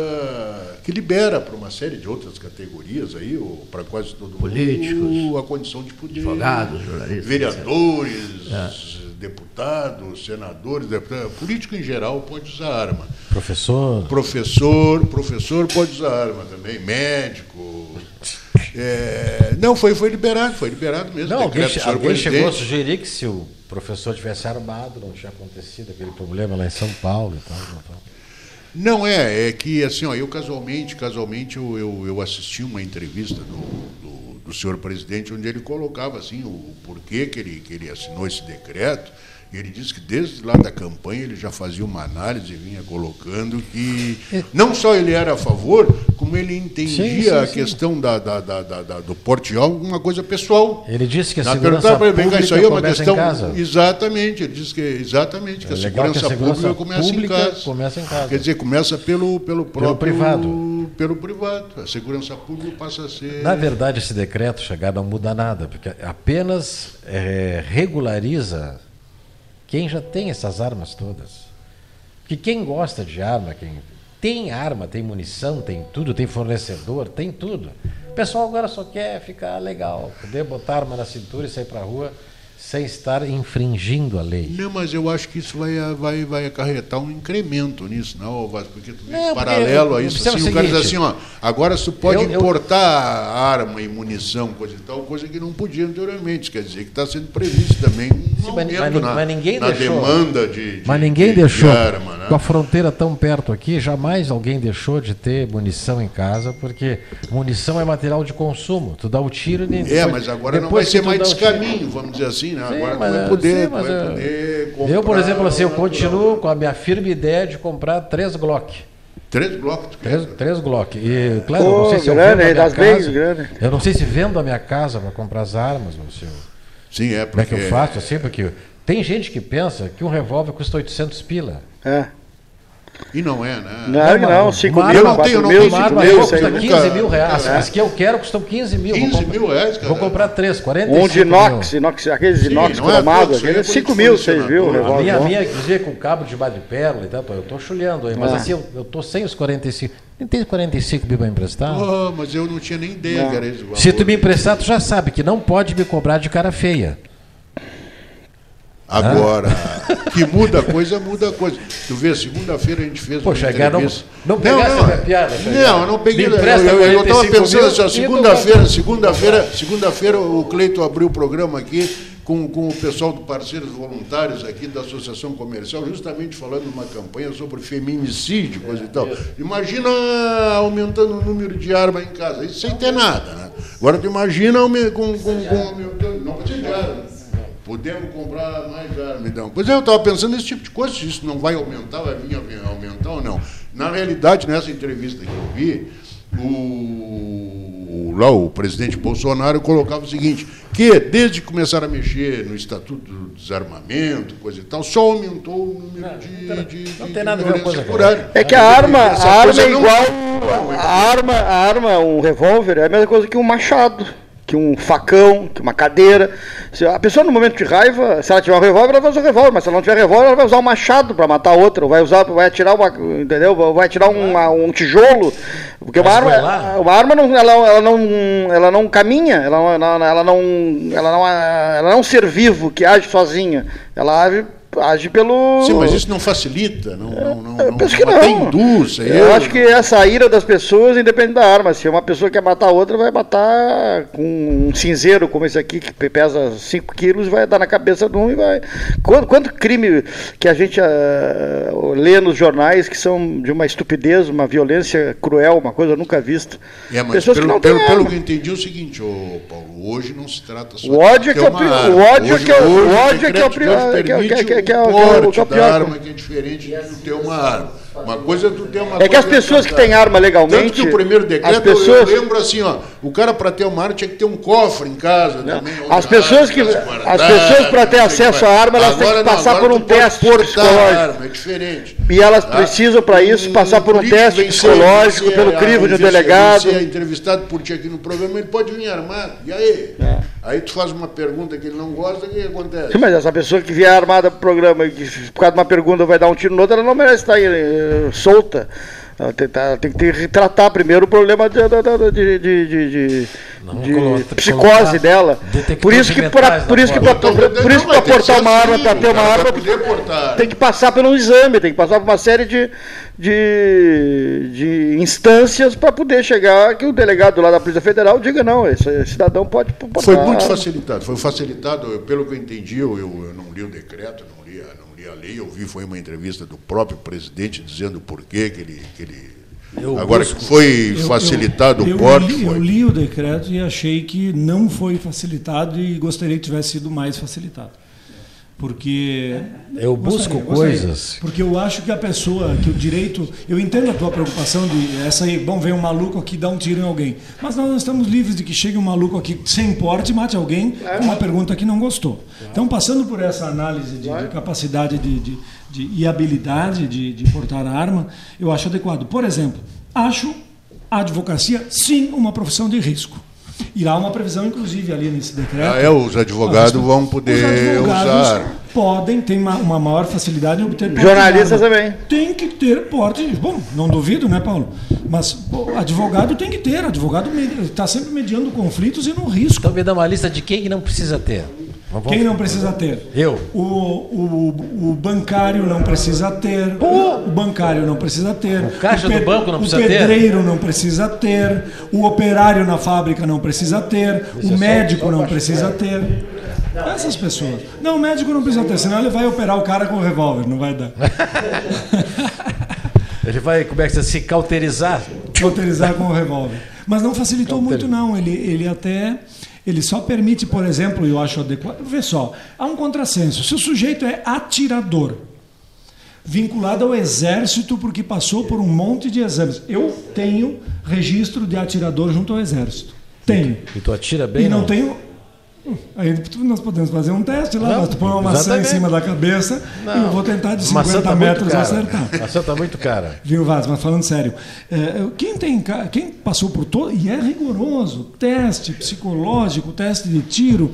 que libera para uma série de outras categorias aí, ou para quase todo mundo, Políticos, a condição de poder. advogados, jornalistas, Vereadores, É. deputados, senadores, deputados, político em geral pode usar arma. Professor. Professor, professor pode usar arma também, médico. É, não, foi, foi liberado, foi liberado mesmo. Não, alguém, alguém chegou a sugerir que se o professor tivesse armado, não tinha acontecido aquele problema lá em São Paulo e tal. Não é, é que assim, ó, eu casualmente, casualmente eu, eu, eu assisti uma entrevista do, do, do senhor presidente onde ele colocava assim o, o porquê que ele, que ele assinou esse decreto. E ele disse que desde lá da campanha ele já fazia uma análise e vinha colocando que não só ele era a favor, como ele entendia Sim, sim, a sim. questão da, da, da, da- do porte como uma coisa pessoal. Ele disse que a Na segurança pergunta para ele, cá, isso aí é uma pública questão. em casa. Exatamente, ele disse que exatamente que É a legal que a segurança, segurança pública começa pública em casa. começa em casa. Quer dizer, começa pelo, pelo próprio. privado. Pelo privado. A segurança pública passa a ser. Na verdade, esse decreto chegar não muda nada, porque apenas eh, regulariza quem já tem essas armas todas. Porque quem gosta de arma, quem tem arma, tem munição, tem tudo, tem fornecedor, tem tudo. O pessoal agora só quer ficar legal, poder botar arma na cintura e sair para a rua sem estar infringindo a lei. Não, mas eu acho que isso vai, vai, vai acarretar um incremento nisso, não, Vasco? Porque tu vê Não, porque paralelo a isso, assim, o o cara diz assim, ó, agora tu pode eu- eu- importar arma e munição, coisa e tal, coisa que não podia anteriormente. Quer dizer que está sendo previsto também um Sim, mas- aumento mas, na, mas ninguém na deixou. demanda de, de mas ninguém de- de deixou. arma, né? Com a fronteira tão perto aqui, jamais alguém deixou de ter munição em casa, porque munição é material de consumo. Tu dá o tiro e É, mas agora não vai ser mais descaminho, vamos dizer assim, né? Sim, agora mas- vai poder, sim, mas vai eu- poder Eu, por comprar exemplo, assim, eu continuo com a minha firme ideia de comprar três Glock. Três blocos? tu Três, três Glock. E, claro, eu Pô, não sei se eu grande, vendo minha das bem, casa. grande. Eu não sei se vendo a minha casa para comprar as armas, ou se eu, Sim, é como é que eu porque- faço assim, porque tem gente que pensa que um revólver custa 800 pila. É. E não é, né? Não, é que não, 5 uma mil, arma- 4 eu não mil, tenho 5 Uma arma mil, custa 15 mil reais. É. As que eu quero custam 15 mil. 15 Vou comprar- mil reais, cara. Vou comprar três, 45 Um de mil. inox, inox aqueles Sim, inox não é cromados, pouco, isso aí é aqueles coisa 5 de mil, 6 mil, colecionador. A minha, minha, inclusive, com cabo de madrepérola e tal, eu tô chulhando aí, mas Ah. assim, eu, eu tô sem os 45. Nem tem 45 mil para emprestar? Pô, mas eu não tinha nem ideia isso. Se tu me emprestar, tu já sabe que não pode me cobrar de cara feia. Agora, que muda a coisa, muda a coisa. Tu vê, segunda-feira a gente fez Pô, uma não- entrevista. não pegasse a minha piada, Xavier. Não, eu não peguei. Eu, empresta eu, eu tava 45 pensando assim, segunda-feira, não- segunda-feira, segunda-feira o Cleito abriu o programa aqui com, com o pessoal do Parceiros Voluntários aqui da Associação Comercial, justamente falando de uma campanha sobre feminicídio, coisa e tal. Imagina aumentando o número de armas em casa, isso sem ter nada, né? Agora tu imagina com, com, com aumentando, não precisa de armas. Podemos comprar mais armas, então. Pois é, eu estava pensando nesse tipo de coisa, se isso não vai aumentar, vai vir a aumentar ou não. Na realidade, nessa entrevista que eu vi, o, o- lá o presidente Bolsonaro colocava o seguinte, que desde que começaram a mexer no Estatuto do Desarmamento, coisa e tal, só aumentou o número de, de, Não de- tem nada de a ver com coisa por arma. É que a arma, a arma é não- igual. A arma, a arma, um revólver é a mesma coisa que um machado. Que um facão, que uma cadeira. Se a pessoa no momento de raiva, se ela tiver um revólver, ela vai usar o revólver, mas se ela não tiver revólver, ela vai usar um machado para matar outra, ou vai usar, vai atirar uma, entendeu? Vai atirar um, um tijolo, porque uma arma, uma arma não, ela, ela não, ela não caminha, ela, ela, ela não, ela não, ela não é um ser vivo que age sozinha, ela age age pelo. Sim, mas isso não facilita, não, não, não, Eu não, penso que não não. até induz. aí Eu acho que essa ira das pessoas independe da arma. Se uma pessoa quer matar outra, vai matar com um cinzeiro como esse aqui, que pesa 5 quilos, vai dar na cabeça de um e vai. Quanto, quanto crime que a gente ah, lê nos jornais que são de uma estupidez, uma violência cruel, uma coisa nunca vista. É, mas pessoas pelo, que não pelo, pelo que eu entendi é o seguinte, ô Paulo, hoje não se trata só O ódio é de que é o pi- uma o arma. ódio é Hoje- que é o- hoje o ódio é que é o que é o- que é- permite que é- que é- o que é o- porte que é o da arma, que é diferente de tu ter uma arma. Uma coisa é tu ter uma É que as pessoas que têm arma legalmente, Tanto que o primeiro decreto, as pessoas- eu lembro assim, ó, o cara para ter uma arma tinha que ter um cofre em casa também. onde As pessoas que ficasse as pessoas para ter não acesso o à que arma, elas têm Agora que não, passar agora por um teste psicológico. arma, é diferente. E elas Tá? precisam para isso passar por um teste psicológico, pelo a- crivo de um delegado. vem ser entrevistado por ti aqui no programa, ele pode vir armado. E aí? É. Aí tu faz uma pergunta que ele não gosta, o que acontece? Sim, mas essa pessoa que vier armada pro programa e que por causa de uma pergunta vai dar um tiro no outro, ela não merece estar eh, solta. Ela tem, tá- tem que ter- tratar primeiro o problema de, de, de, de- de- de- de coloca- psicose dela. Por isso que pra, na por isso que pra, Então, por isso que portar uma arma, assim, para ter uma arma, tem que passar por um exame, tem que passar por uma série de, de, de instâncias para poder chegar que o delegado lá da Polícia Federal diga não, esse cidadão pode portar Foi muito facilitado. Foi facilitado, pelo que eu entendi, eu, eu- eu não li o decreto, não li, a, não li a lei, eu vi foi uma entrevista do próprio presidente dizendo por que ele. Que ele Eu agora busco- que foi Eu- facilitado eu, o porte, eu li, eu li o decreto e achei que não foi facilitado e gostaria que tivesse sido mais facilitado. Porque. Eu busco coisas. Porque eu acho que a pessoa, que o direito. Eu entendo a tua preocupação de essa aí, bom, vem um maluco aqui dar um tiro em alguém. Mas nós não estamos livres de que chegue um maluco aqui sem porte e mate alguém com uma pergunta que não gostou. Então, passando por essa análise de, de capacidade de, de, de- e habilidade de, de portar a arma, eu acho adequado. Por exemplo, acho a advocacia, sim, uma profissão de risco. E há uma previsão, inclusive, ali nesse decreto. Ah, é, os advogados vão poder os advogados usar. Podem, tem uma, uma maior facilidade em obter Jornalistas também. Tem que ter porte. Bom, não duvido, né, Paulo? Mas pô, advogado tem que ter. Advogado está sempre mediando conflitos e no risco. Então me dá uma lista de quem que não precisa ter. Vamos- Quem não precisa ter? Eu. O, o, o bancário não precisa ter. O bancário não precisa ter. O caixa do banco não precisa O ter. pedreiro não precisa ter. O operário na fábrica não precisa ter. Isso é O só- médico só não baixo- precisa ter. Essas pessoas. Não, o médico não precisa ter, senão ele vai operar o cara com o revólver, não vai dar. Ele vai, como é que se se cauterizar? Cauterizar com o revólver. Mas não facilitou muito, não. Ele, ele até. Ele só permite, por exemplo, eu acho adequado. Vê só, há um contrassenso. Se o sujeito é atirador, vinculado ao exército porque passou por um monte de exames. Eu tenho registro de atirador junto ao exército. Tenho. E tu atira bem, e não, não? tenho. Aí nós podemos fazer um teste lá, Não, tu põe uma maçã em cima da cabeça e eu vou tentar de Maçã 50 tá metros cara. acertar. Maçã tá muito cara. Viu, Vaz, mas falando sério, é, quem, tem, quem passou por todo. E é rigoroso teste psicológico, teste de tiro,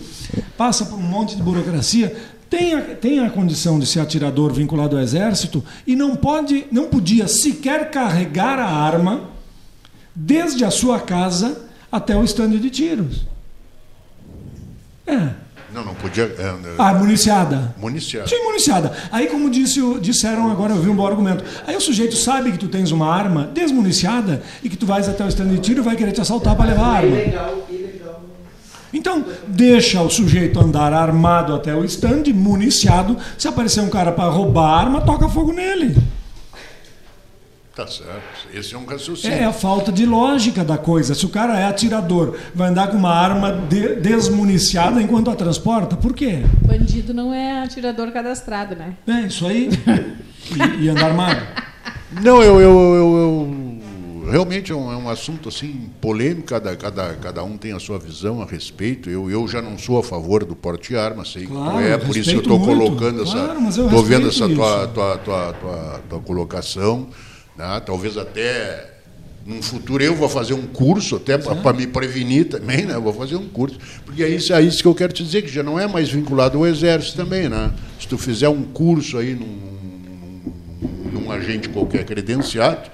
passa por um monte de burocracia. Tem a, tem a condição de ser atirador vinculado ao exército e não pode, não podia sequer carregar a arma desde a sua casa até o estande de tiros. É. Não, não podia. É, Ah, municiada. municiado. Sim, municiada. Aí, como disse, o- disseram agora, eu vi um bom argumento. Aí o sujeito sabe que tu tens uma arma desmuniciada e que tu vais até o estande de tiro e vai querer te assaltar para levar a arma. Então, deixa o sujeito andar armado até o estande, municiado. Se aparecer um cara para roubar a arma, toca fogo nele. Tá certo. Esse é um raciocínio. É a falta de lógica da coisa. Se o cara é atirador, vai andar com uma arma de- desmuniciada enquanto a transporta, por quê? Bandido não é atirador cadastrado, né? É isso aí. E, e andar armado. Não, eu, eu, eu, eu- realmente é um, é um assunto assim polêmico, cada, cada, cada um tem a sua visão a respeito. Eu, eu já não sou a favor do porte de arma, sei que tu Claro, é, por isso eu estou colocando essa. Claro, eu Estou vendo essa tua, tua, tua, tua, tua colocação. Né? Talvez até No futuro eu vou fazer um curso, até para me prevenir também, né? Eu vou fazer um curso. Porque é isso, é isso que eu quero te dizer, que já não é mais vinculado ao exército também, né? Se tu fizer um curso aí num, num agente qualquer credenciado,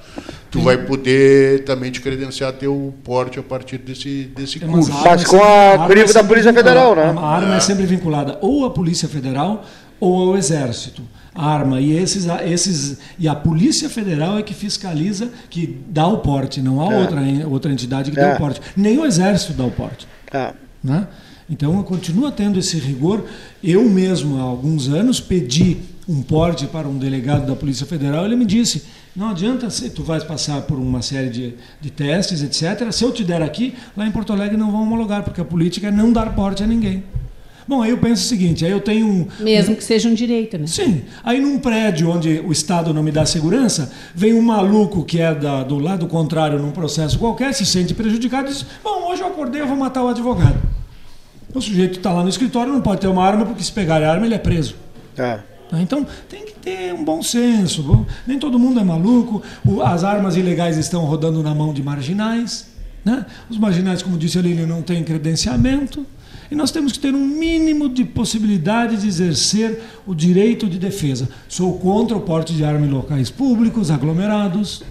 tu vai poder também te credenciar teu porte a partir desse, desse curso. armas sempre- arma é sempre vinculada- né? A arma é sempre vinculada ou à Polícia Federal ou ao Exército. Arma e esses, esses e a Polícia Federal é que fiscaliza, que dá o porte, não há É. outra, outra entidade que É. dá o porte. Nem o Exército dá o porte. É. Né? Então continua tendo esse rigor. Eu mesmo, há alguns anos, pedi um porte para um delegado da Polícia Federal. Ele me disse: não adianta, se tu vais passar por uma série de, de testes, etc. Se eu te der aqui, lá em Porto Alegre não vão homologar, porque a política é não dar porte a ninguém. Bom, aí eu penso o seguinte: aí eu tenho um. Mesmo um- que seja um direito, né? Sim. Aí num prédio onde o Estado não me dá segurança, vem um maluco que é da- do lado contrário num processo qualquer, se sente prejudicado e diz: Bom, hoje eu acordei, eu vou matar o advogado. O sujeito está lá no escritório, não pode ter uma arma, porque se pegar a arma ele é preso. É. Tá? Então tem que ter um bom senso. Nem todo mundo é maluco. As armas ilegais estão rodando na mão de marginais. Né? Os marginais, como disse a Lília, não têm credenciamento. E nós temos que ter um mínimo de possibilidade de exercer o direito de defesa. Sou contra o porte de arma em locais públicos, aglomerados.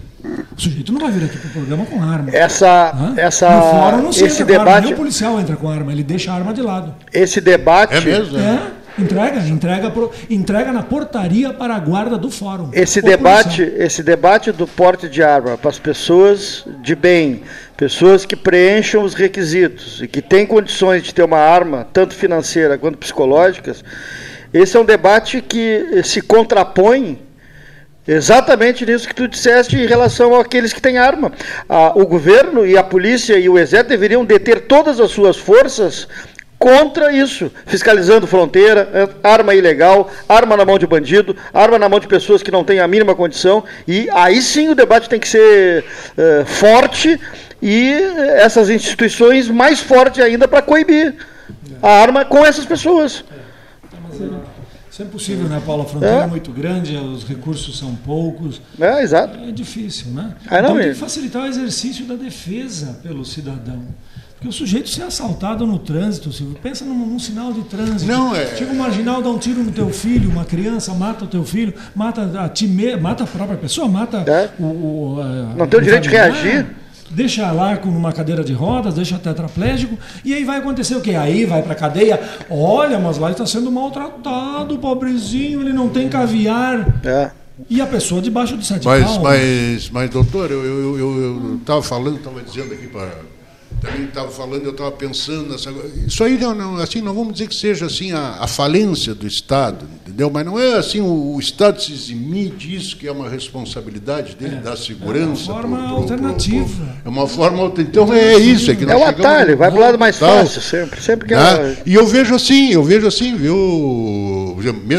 O sujeito não vai vir aqui para o programa com arma. Essa, Hã? essa, no fórum não se esse entra com arma, debate, nem o policial entra com arma, ele deixa a arma de lado. esse debate, É, entrega, entrega, pro- entrega na portaria para a guarda do fórum. esse debate, esse debate do porte de arma para as pessoas de bem, pessoas que preencham os requisitos e que têm condições de ter uma arma, tanto financeira quanto psicológicas, esse é um debate que se contrapõe Exatamente nisso que tu disseste em relação àqueles que têm arma. O governo e a polícia e o exército deveriam deter todas as suas forças contra isso, fiscalizando fronteira, arma ilegal, arma na mão de bandido, arma na mão de pessoas que não têm a mínima condição. E aí sim o debate tem que ser eh, forte e essas instituições mais fortes ainda para coibir a arma com essas pessoas. Isso é impossível, né, Paulo? A fronteira é. É. muito grande, os recursos são poucos. É, exato. É difícil, né? Ah, não, então tem que facilitar o exercício da defesa pelo cidadão. Porque o sujeito ser assaltado no trânsito, Silvio, pensa num, num sinal de trânsito. Não, é- Chega um marginal, dá um tiro no teu filho, uma criança mata o teu filho, mata a ti mata a própria pessoa, mata o, o, a- É. Não tem o direito de familiar, reagir. Deixa lá com uma cadeira de rodas, deixa tetraplégico, e aí vai acontecer o quê? Aí vai pra cadeia, olha, mas lá ele está sendo maltratado, pobrezinho, ele não tem caviar. É. E a pessoa debaixo de sete Mas, palmos. mas, mas, doutor, eu estava eu, eu, eu tava falando, estava dizendo aqui para. Também estava falando, eu estava pensando nessa. Isso aí não, não, assim, não vamos dizer que seja assim a, a falência do Estado, entendeu? Mas não é assim o, o Estado se eximir disso, que é uma responsabilidade dele, dar segurança. É uma forma pro- pro- alternativa. é uma forma alternativa. Então é isso. É, que É o atalho, vai pro lado mais tal, fácil, sempre. Sempre que né? E eu vejo assim, eu vejo assim, viu?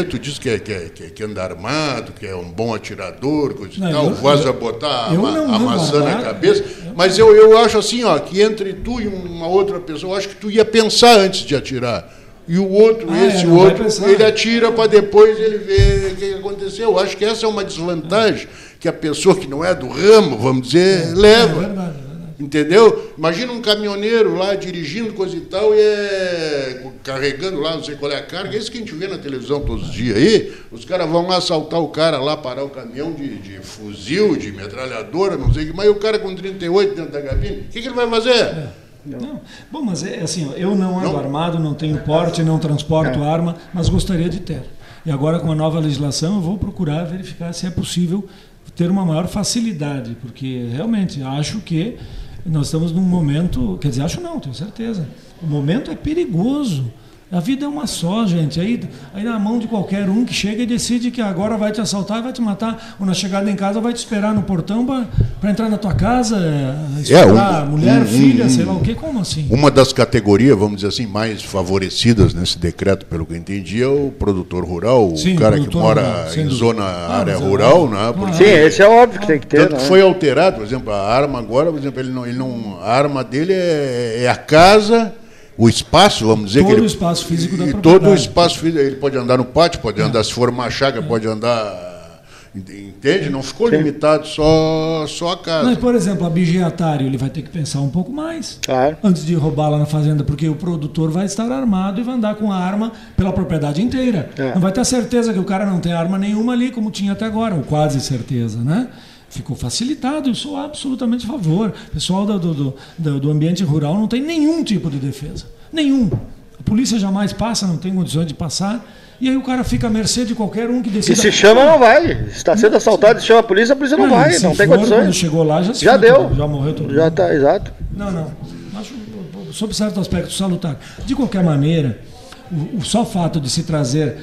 Tu diz que, é, que, é, que, é- que anda armado, que é um bom atirador, coisa e Não, tal, eu- vaza botar a, eu ma- não a maçã na cabeça. Mas eu, eu acho assim, ó, que entre tu e uma outra pessoa, eu acho que tu ia pensar antes de atirar. E o outro, Ah, esse é, não vai outro, ele atira para depois ele ver o que aconteceu. Eu acho que essa é uma desvantagem que a pessoa que não é do ramo, vamos dizer, leva. É verdade. Entendeu? Imagina um caminhoneiro lá dirigindo coisa e tal e é carregando lá, não sei qual é a carga. É isso que a gente vê na televisão todos os dias aí. Os caras vão lá assaltar o cara lá, parar o caminhão de, de fuzil, de metralhadora, não sei o que. Mas e o cara com 38 dentro da cabine, o que, que ele vai fazer? Não. Bom, mas é assim, eu não ando armado, não tenho porte, não transporto É. arma, mas gostaria de ter. E agora com a nova legislação eu vou procurar verificar se é possível ter uma maior facilidade, porque realmente acho que nós estamos num momento, quer dizer, acho não, tenho certeza. O momento é perigoso. A vida é uma só, gente. Aí, aí na mão de qualquer um que chega e decide que agora vai te assaltar e vai te matar, ou na chegada em casa vai te esperar no portão para entrar na tua casa, é, esperar um- mulher, um- filha, um- sei lá o quê, como assim? Uma das categorias, vamos dizer assim, mais favorecidas nesse decreto, pelo que eu entendi, é o produtor rural, Sim, o cara que mora rural, em zona Ah, área é rural, né? Claro. Sim, esse é óbvio que tem que ter. Tanto né? que foi alterado, por exemplo, a arma agora, por exemplo, ele não, ele não, a arma dele é, é a casa, o espaço, vamos dizer Todo que ele, o espaço físico da propriedade. todo o espaço físico, ele pode andar no pátio, pode andar, se for uma chácara, pode andar Entende? Não ficou limitado só, só a casa. E, por exemplo, a bigiatário, ele vai ter que pensar um pouco mais antes de roubar lá na fazenda, porque o produtor vai estar armado e vai andar com a arma pela propriedade inteira. É. Não vai ter certeza que o cara não tem arma nenhuma ali, como tinha até agora, ou quase certeza, né? Ficou facilitado, eu sou absolutamente a favor. O pessoal do, do, do, ambiente rural não tem nenhum tipo de defesa. Nenhum. A polícia jamais passa, não tem condições de passar. E aí o cara fica à mercê de qualquer um que decida. E se chama, não vai. Está sendo assaltado, se chama a polícia, a polícia não, Não, vai, não tem for, condições. quando chegou lá, já se Já deu. tudo, já morreu todo Já mundo. tá, exato. Não, não. Acho, sob certo aspecto, salutar. De qualquer maneira, o, o só fato de se trazer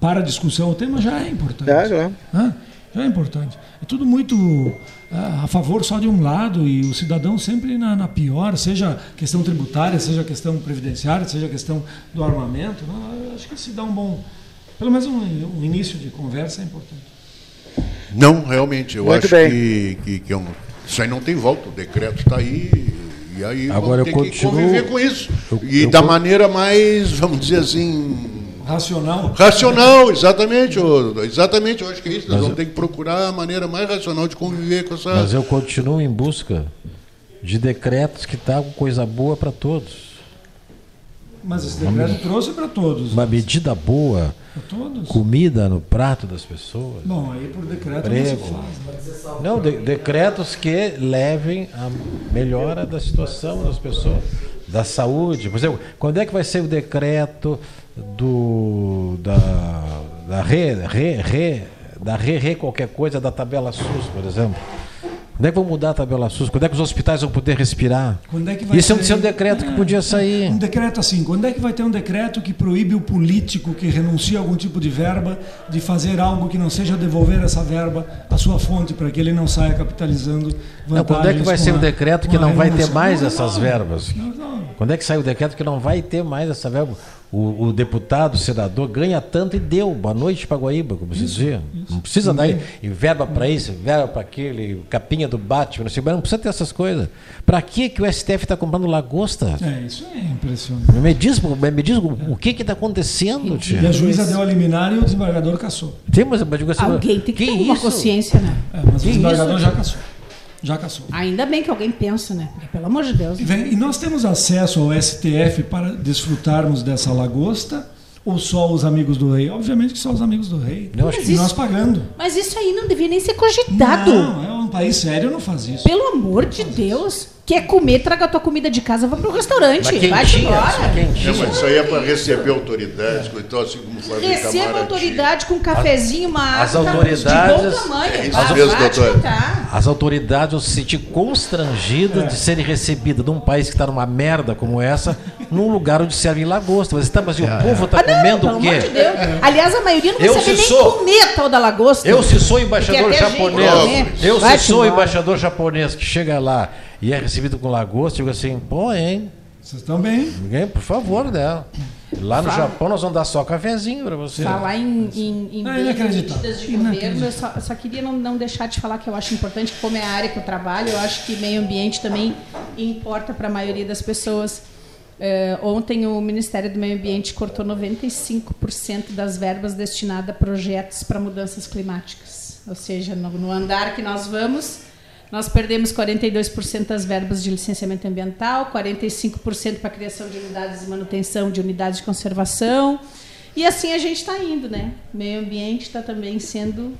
para discussão o tema já é importante. É, claro. Hã? Já é importante. É tudo muito ah, a favor só de um lado e o cidadão sempre na, na pior, seja questão tributária, seja questão previdenciária, seja questão do armamento. Não, eu acho que se dá um bom. Pelo menos um, um início de conversa é importante. Não, realmente, eu Muito acho bem. que, que, que é um- isso aí não tem volta. O decreto está aí e aí Agora vamos ter eu que continuo- conviver com isso. eu- e eu da maneira mais, vamos dizer assim, Racional. racional, exatamente. Exatamente, eu acho que é isso. Nós Mas vamos eu- ter que procurar a maneira mais racional de conviver com essa. Mas eu continuo em busca de decretos que tragam coisa boa para todos. Mas esse decreto trouxe para todos. Uma medida boa, Para todos. comida no prato das pessoas. Bom, aí por decreto não se Emprego. faz. né? Não, de- decretos que levem a melhora da situação das pessoas, da saúde. Por exemplo, quando é que vai ser o decreto do da da re, re, re, da re, re qualquer coisa da tabela SUS, por exemplo? Quando é que vão mudar a tabela SUS? Quando é que os hospitais vão poder respirar? Quando é que vai Isso é um, ser- é um decreto que podia sair. Um decreto assim, quando é que vai ter um decreto que proíbe o político que renuncia a algum tipo de verba de fazer algo que não seja devolver essa verba à sua fonte para que ele não saia capitalizando Não, quando é que vai vantagens ser a- decreto que não vai ter mais essas verbas? Quando é que sai o decreto que não vai ter mais essa verba? O, o deputado, o senador ganha tanto e deu. Boa noite para Guaíba, como se dizia. Não precisa dar e verba para isso, verba para aquele, capinha do Batman, não sei, mas não precisa ter essas coisas. Para que que o STF está comprando lagosta? É, isso é impressionante. Me diz, me diz o o que está acontecendo, tio? E a juíza deu a liminar e o desembargador caçou. Tem, mas eu digo assim, Alguém tem que, ter uma isso? consciência, né? É, mas Que o desembargador isso? já caçou. Já caçou. Ainda bem que alguém pensa, né? Porque, pelo amor de Deus. E, e nós temos acesso ao STF para desfrutarmos dessa lagosta ou só os amigos do rei? Obviamente que só os amigos do rei. Não, acho e que- nós pagando. Mas isso aí não devia nem ser cogitado. Não, é um país sério, não faz isso. Pelo amor de Deus. Quer comer, traga a tua comida de casa, vá pro restaurante. Mas Vai embora. quentinha. É, mas isso aí é para receber autoridades, então, assim como fazer Receba a autoridade com um cafezinho, uma As água autoridades- de bom tamanho. É isso mesmo, doutor. As autoridades vão se sentir constrangidas É. de serem recebidas num país que está numa merda como essa, num lugar onde servem lagosta. Mas, tá, mas o povo está Ah, não, comendo pelo o quê? amor de Deus. Aliás, a maioria não vai Eu, saber se nem sou- comer a tal da lagosta. Eu, se sou embaixador japonês, eu, Vai se sou embaixador japonês que chega lá e é recebido com lagosta, digo assim, pô, hein? Vocês estão bem? Ninguém, por favor, né? Lá no Fala. Japão nós vamos dar só cafezinho para você. Falar em, em, em É medidas de governo, eu só, eu só queria não, não deixar de falar que eu acho importante, como é a área que eu trabalho, eu acho que meio ambiente também importa para a maioria das pessoas. É, ontem o Ministério do Meio Ambiente cortou 95% das verbas destinadas a projetos para mudanças climáticas. Ou seja, no, no andar que nós vamos, nós perdemos 42% das verbas de licenciamento ambiental, 45% para criação de unidades de manutenção de unidades de conservação. E assim a gente está indo, né? O meio ambiente está também sendo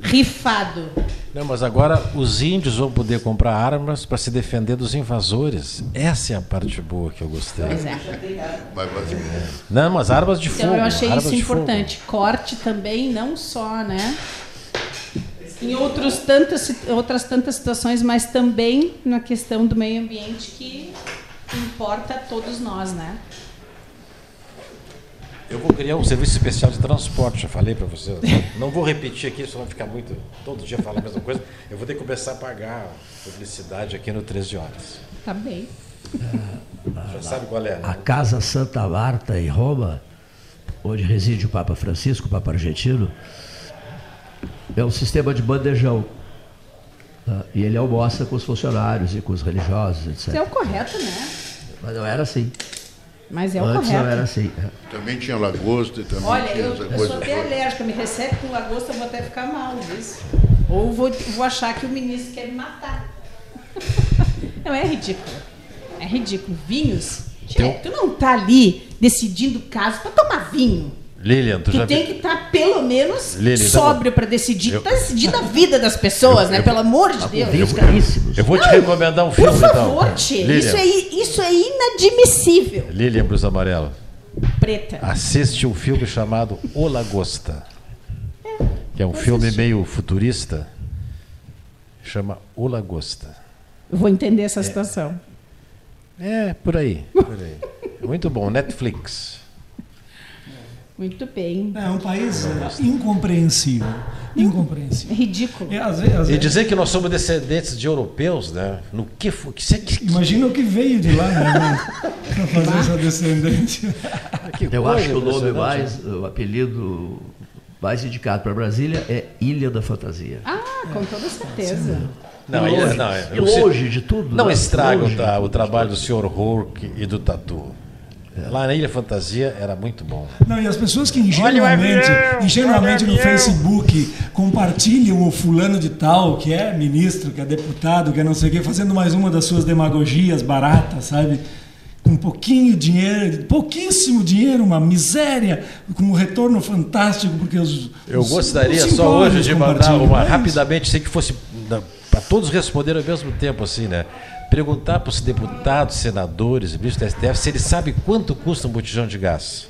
rifado. Não, mas agora os índios vão poder comprar armas para se defender dos invasores. Essa é a parte boa que eu gostei. Pois é. Não, mas armas de fogo. Então eu achei isso de fogo. importante. Corte também, não só, né? Em outros tantas, outras tantas situações, mas também na questão do meio ambiente que importa a todos nós, né? Eu vou criar um serviço especial de transporte, já falei para você. Não vou repetir aqui, senão vai ficar muito. Todo dia falar a mesma coisa. Eu vou ter que começar a pagar publicidade aqui no 13 horas. Tá bem. Já sabe qual é, A né? Casa Santa Marta, em Roma, onde reside o Papa Francisco, o Papa argentino, é um sistema de bandejão. tá? E ele almoça com os funcionários e com os religiosos, Isso é etc. o correto, né? Mas não era assim. Mas é o Antes correto. não era assim. Também tinha lagosta, também Olha, tinha eu, essa eu coisa sou até alérgica, me recebe com lagosta, eu vou até ficar mal disso. Ou vou, vou achar que o ministro quer me matar. Não, é ridículo. É ridículo. Vinhos. Tchê, tu não tá ali decidindo caso para tomar vinho. Lilian, tu, Tu já tem vi- que estar, pelo menos, Lili, tá sóbrio para decidir. Eu- tá decidindo a vida das pessoas, né? Pelo amor de Deus. Vinhos caríssimos. Eu vou te Não, recomendar um Por filme, favor, então. Tchê. Lilian, Isso é, isso é inadmissível. Lilian Blusa Amarela. Preta. Assiste um filme chamado O Lagosta. Que é um filme meio futurista. Chama O Lagosta. Eu vou entender essa situação. É, por aí. Por aí. Muito bom. Netflix. Muito bem. É um país é, incompreensível. Incompreensível. É ridículo. É, às vezes- às E vezes- dizer que nós somos descendentes de europeus, né? No que foi? Que, que, que, Imagina o que veio de lá, né? Para fazer essa descendência. Eu acho que o nome mais, o apelido mais indicado para Brasília é Ilha da Fantasia. Ah, com toda certeza. Não, E é- longe, não, é- e longe de tudo. Não né? estraga o, o trabalho do Sr. Hulk e do Tatu. Lá na Ilha Fantasia era muito bom. Não, e as pessoas que ingenuamente, ingenuamente no. Facebook compartilham o fulano de tal, que é ministro, que é deputado, que é não sei o quê, fazendo mais uma das suas demagogias baratas, sabe? Com pouquinho dinheiro, pouquíssimo dinheiro, uma miséria, com um retorno fantástico, porque os. Eu os- gostaria os só hoje de mandar uma É rapidamente, sei que fosse para todos responderem ao mesmo tempo, assim, né? Perguntar para os deputados, senadores, ministros do STF, se eles sabem quanto custa um botijão de gás.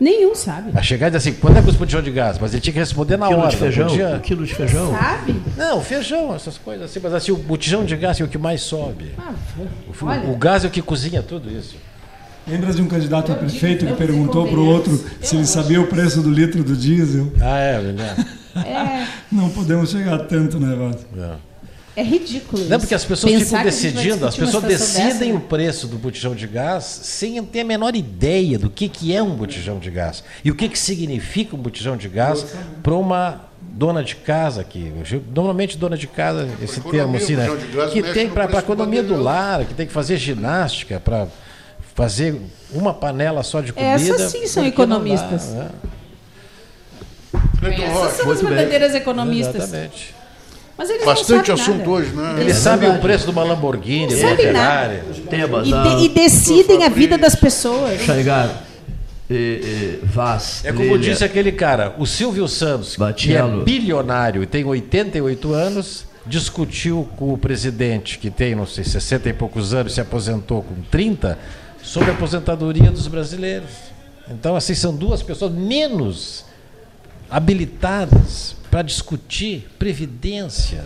Nenhum sabe. A chegar e dizer assim, quanto é que custa um botijão de gás? Mas ele tinha que responder na quilo hora. de feijão, podia- um quilo de feijão. Sabe? Não, feijão, essas coisas assim, mas assim, o botijão de gás é o que mais sobe. Ah, O, olha. o gás é o que cozinha tudo isso. Lembras de um candidato a prefeito que perguntou para o outro se ele sabia o preço do litro do diesel? Ah, é, né? É, Não podemos chegar a tanto negócio. é ridículo. Não, isso. porque as pessoas Pensar ficam decidindo, as pessoas decidem dessa, o preço do botijão de gás sem ter a menor ideia do que, que é um botijão de gás e o que, que significa um botijão de gás para uma dona de casa aqui. Normalmente dona de casa, esse termo assim, né? botijão de gás Que tem para a economia do lar, que tem que fazer ginástica para fazer uma panela só de comida. Essas sim são não dá, economistas. né? Essas Rocha, são as verdadeiras economistas. Exatamente. Mas eles bastante sabem assunto nada. hoje, né? Ele É sabe o preço de uma Lamborghini, de uma sabe Ferrari. Temas, E, de- e decidem a vida das pessoas. Xarigar, eh, eh, Vaz, É como Lilia, disse aquele cara, o Silvio Santos, que é Batiello. bilionário e tem 88 anos, discutiu com o presidente, que tem, não sei, 60 e poucos anos, se aposentou com 30, sobre a aposentadoria dos brasileiros. Então, assim, são duas pessoas menos habilitadas para discutir previdência.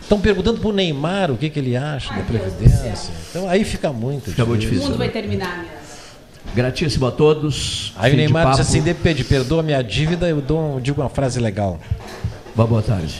Estão perguntando para o Neymar o que, que ele acha da previdência. Então, aí fica muito Fica muito O difícil. mundo vai terminar mesmo. Gratíssimo a todos. Aí o Neymar disse assim, depende, perdoa minha dívida, eu dou, digo uma frase legal. Uma boa tarde.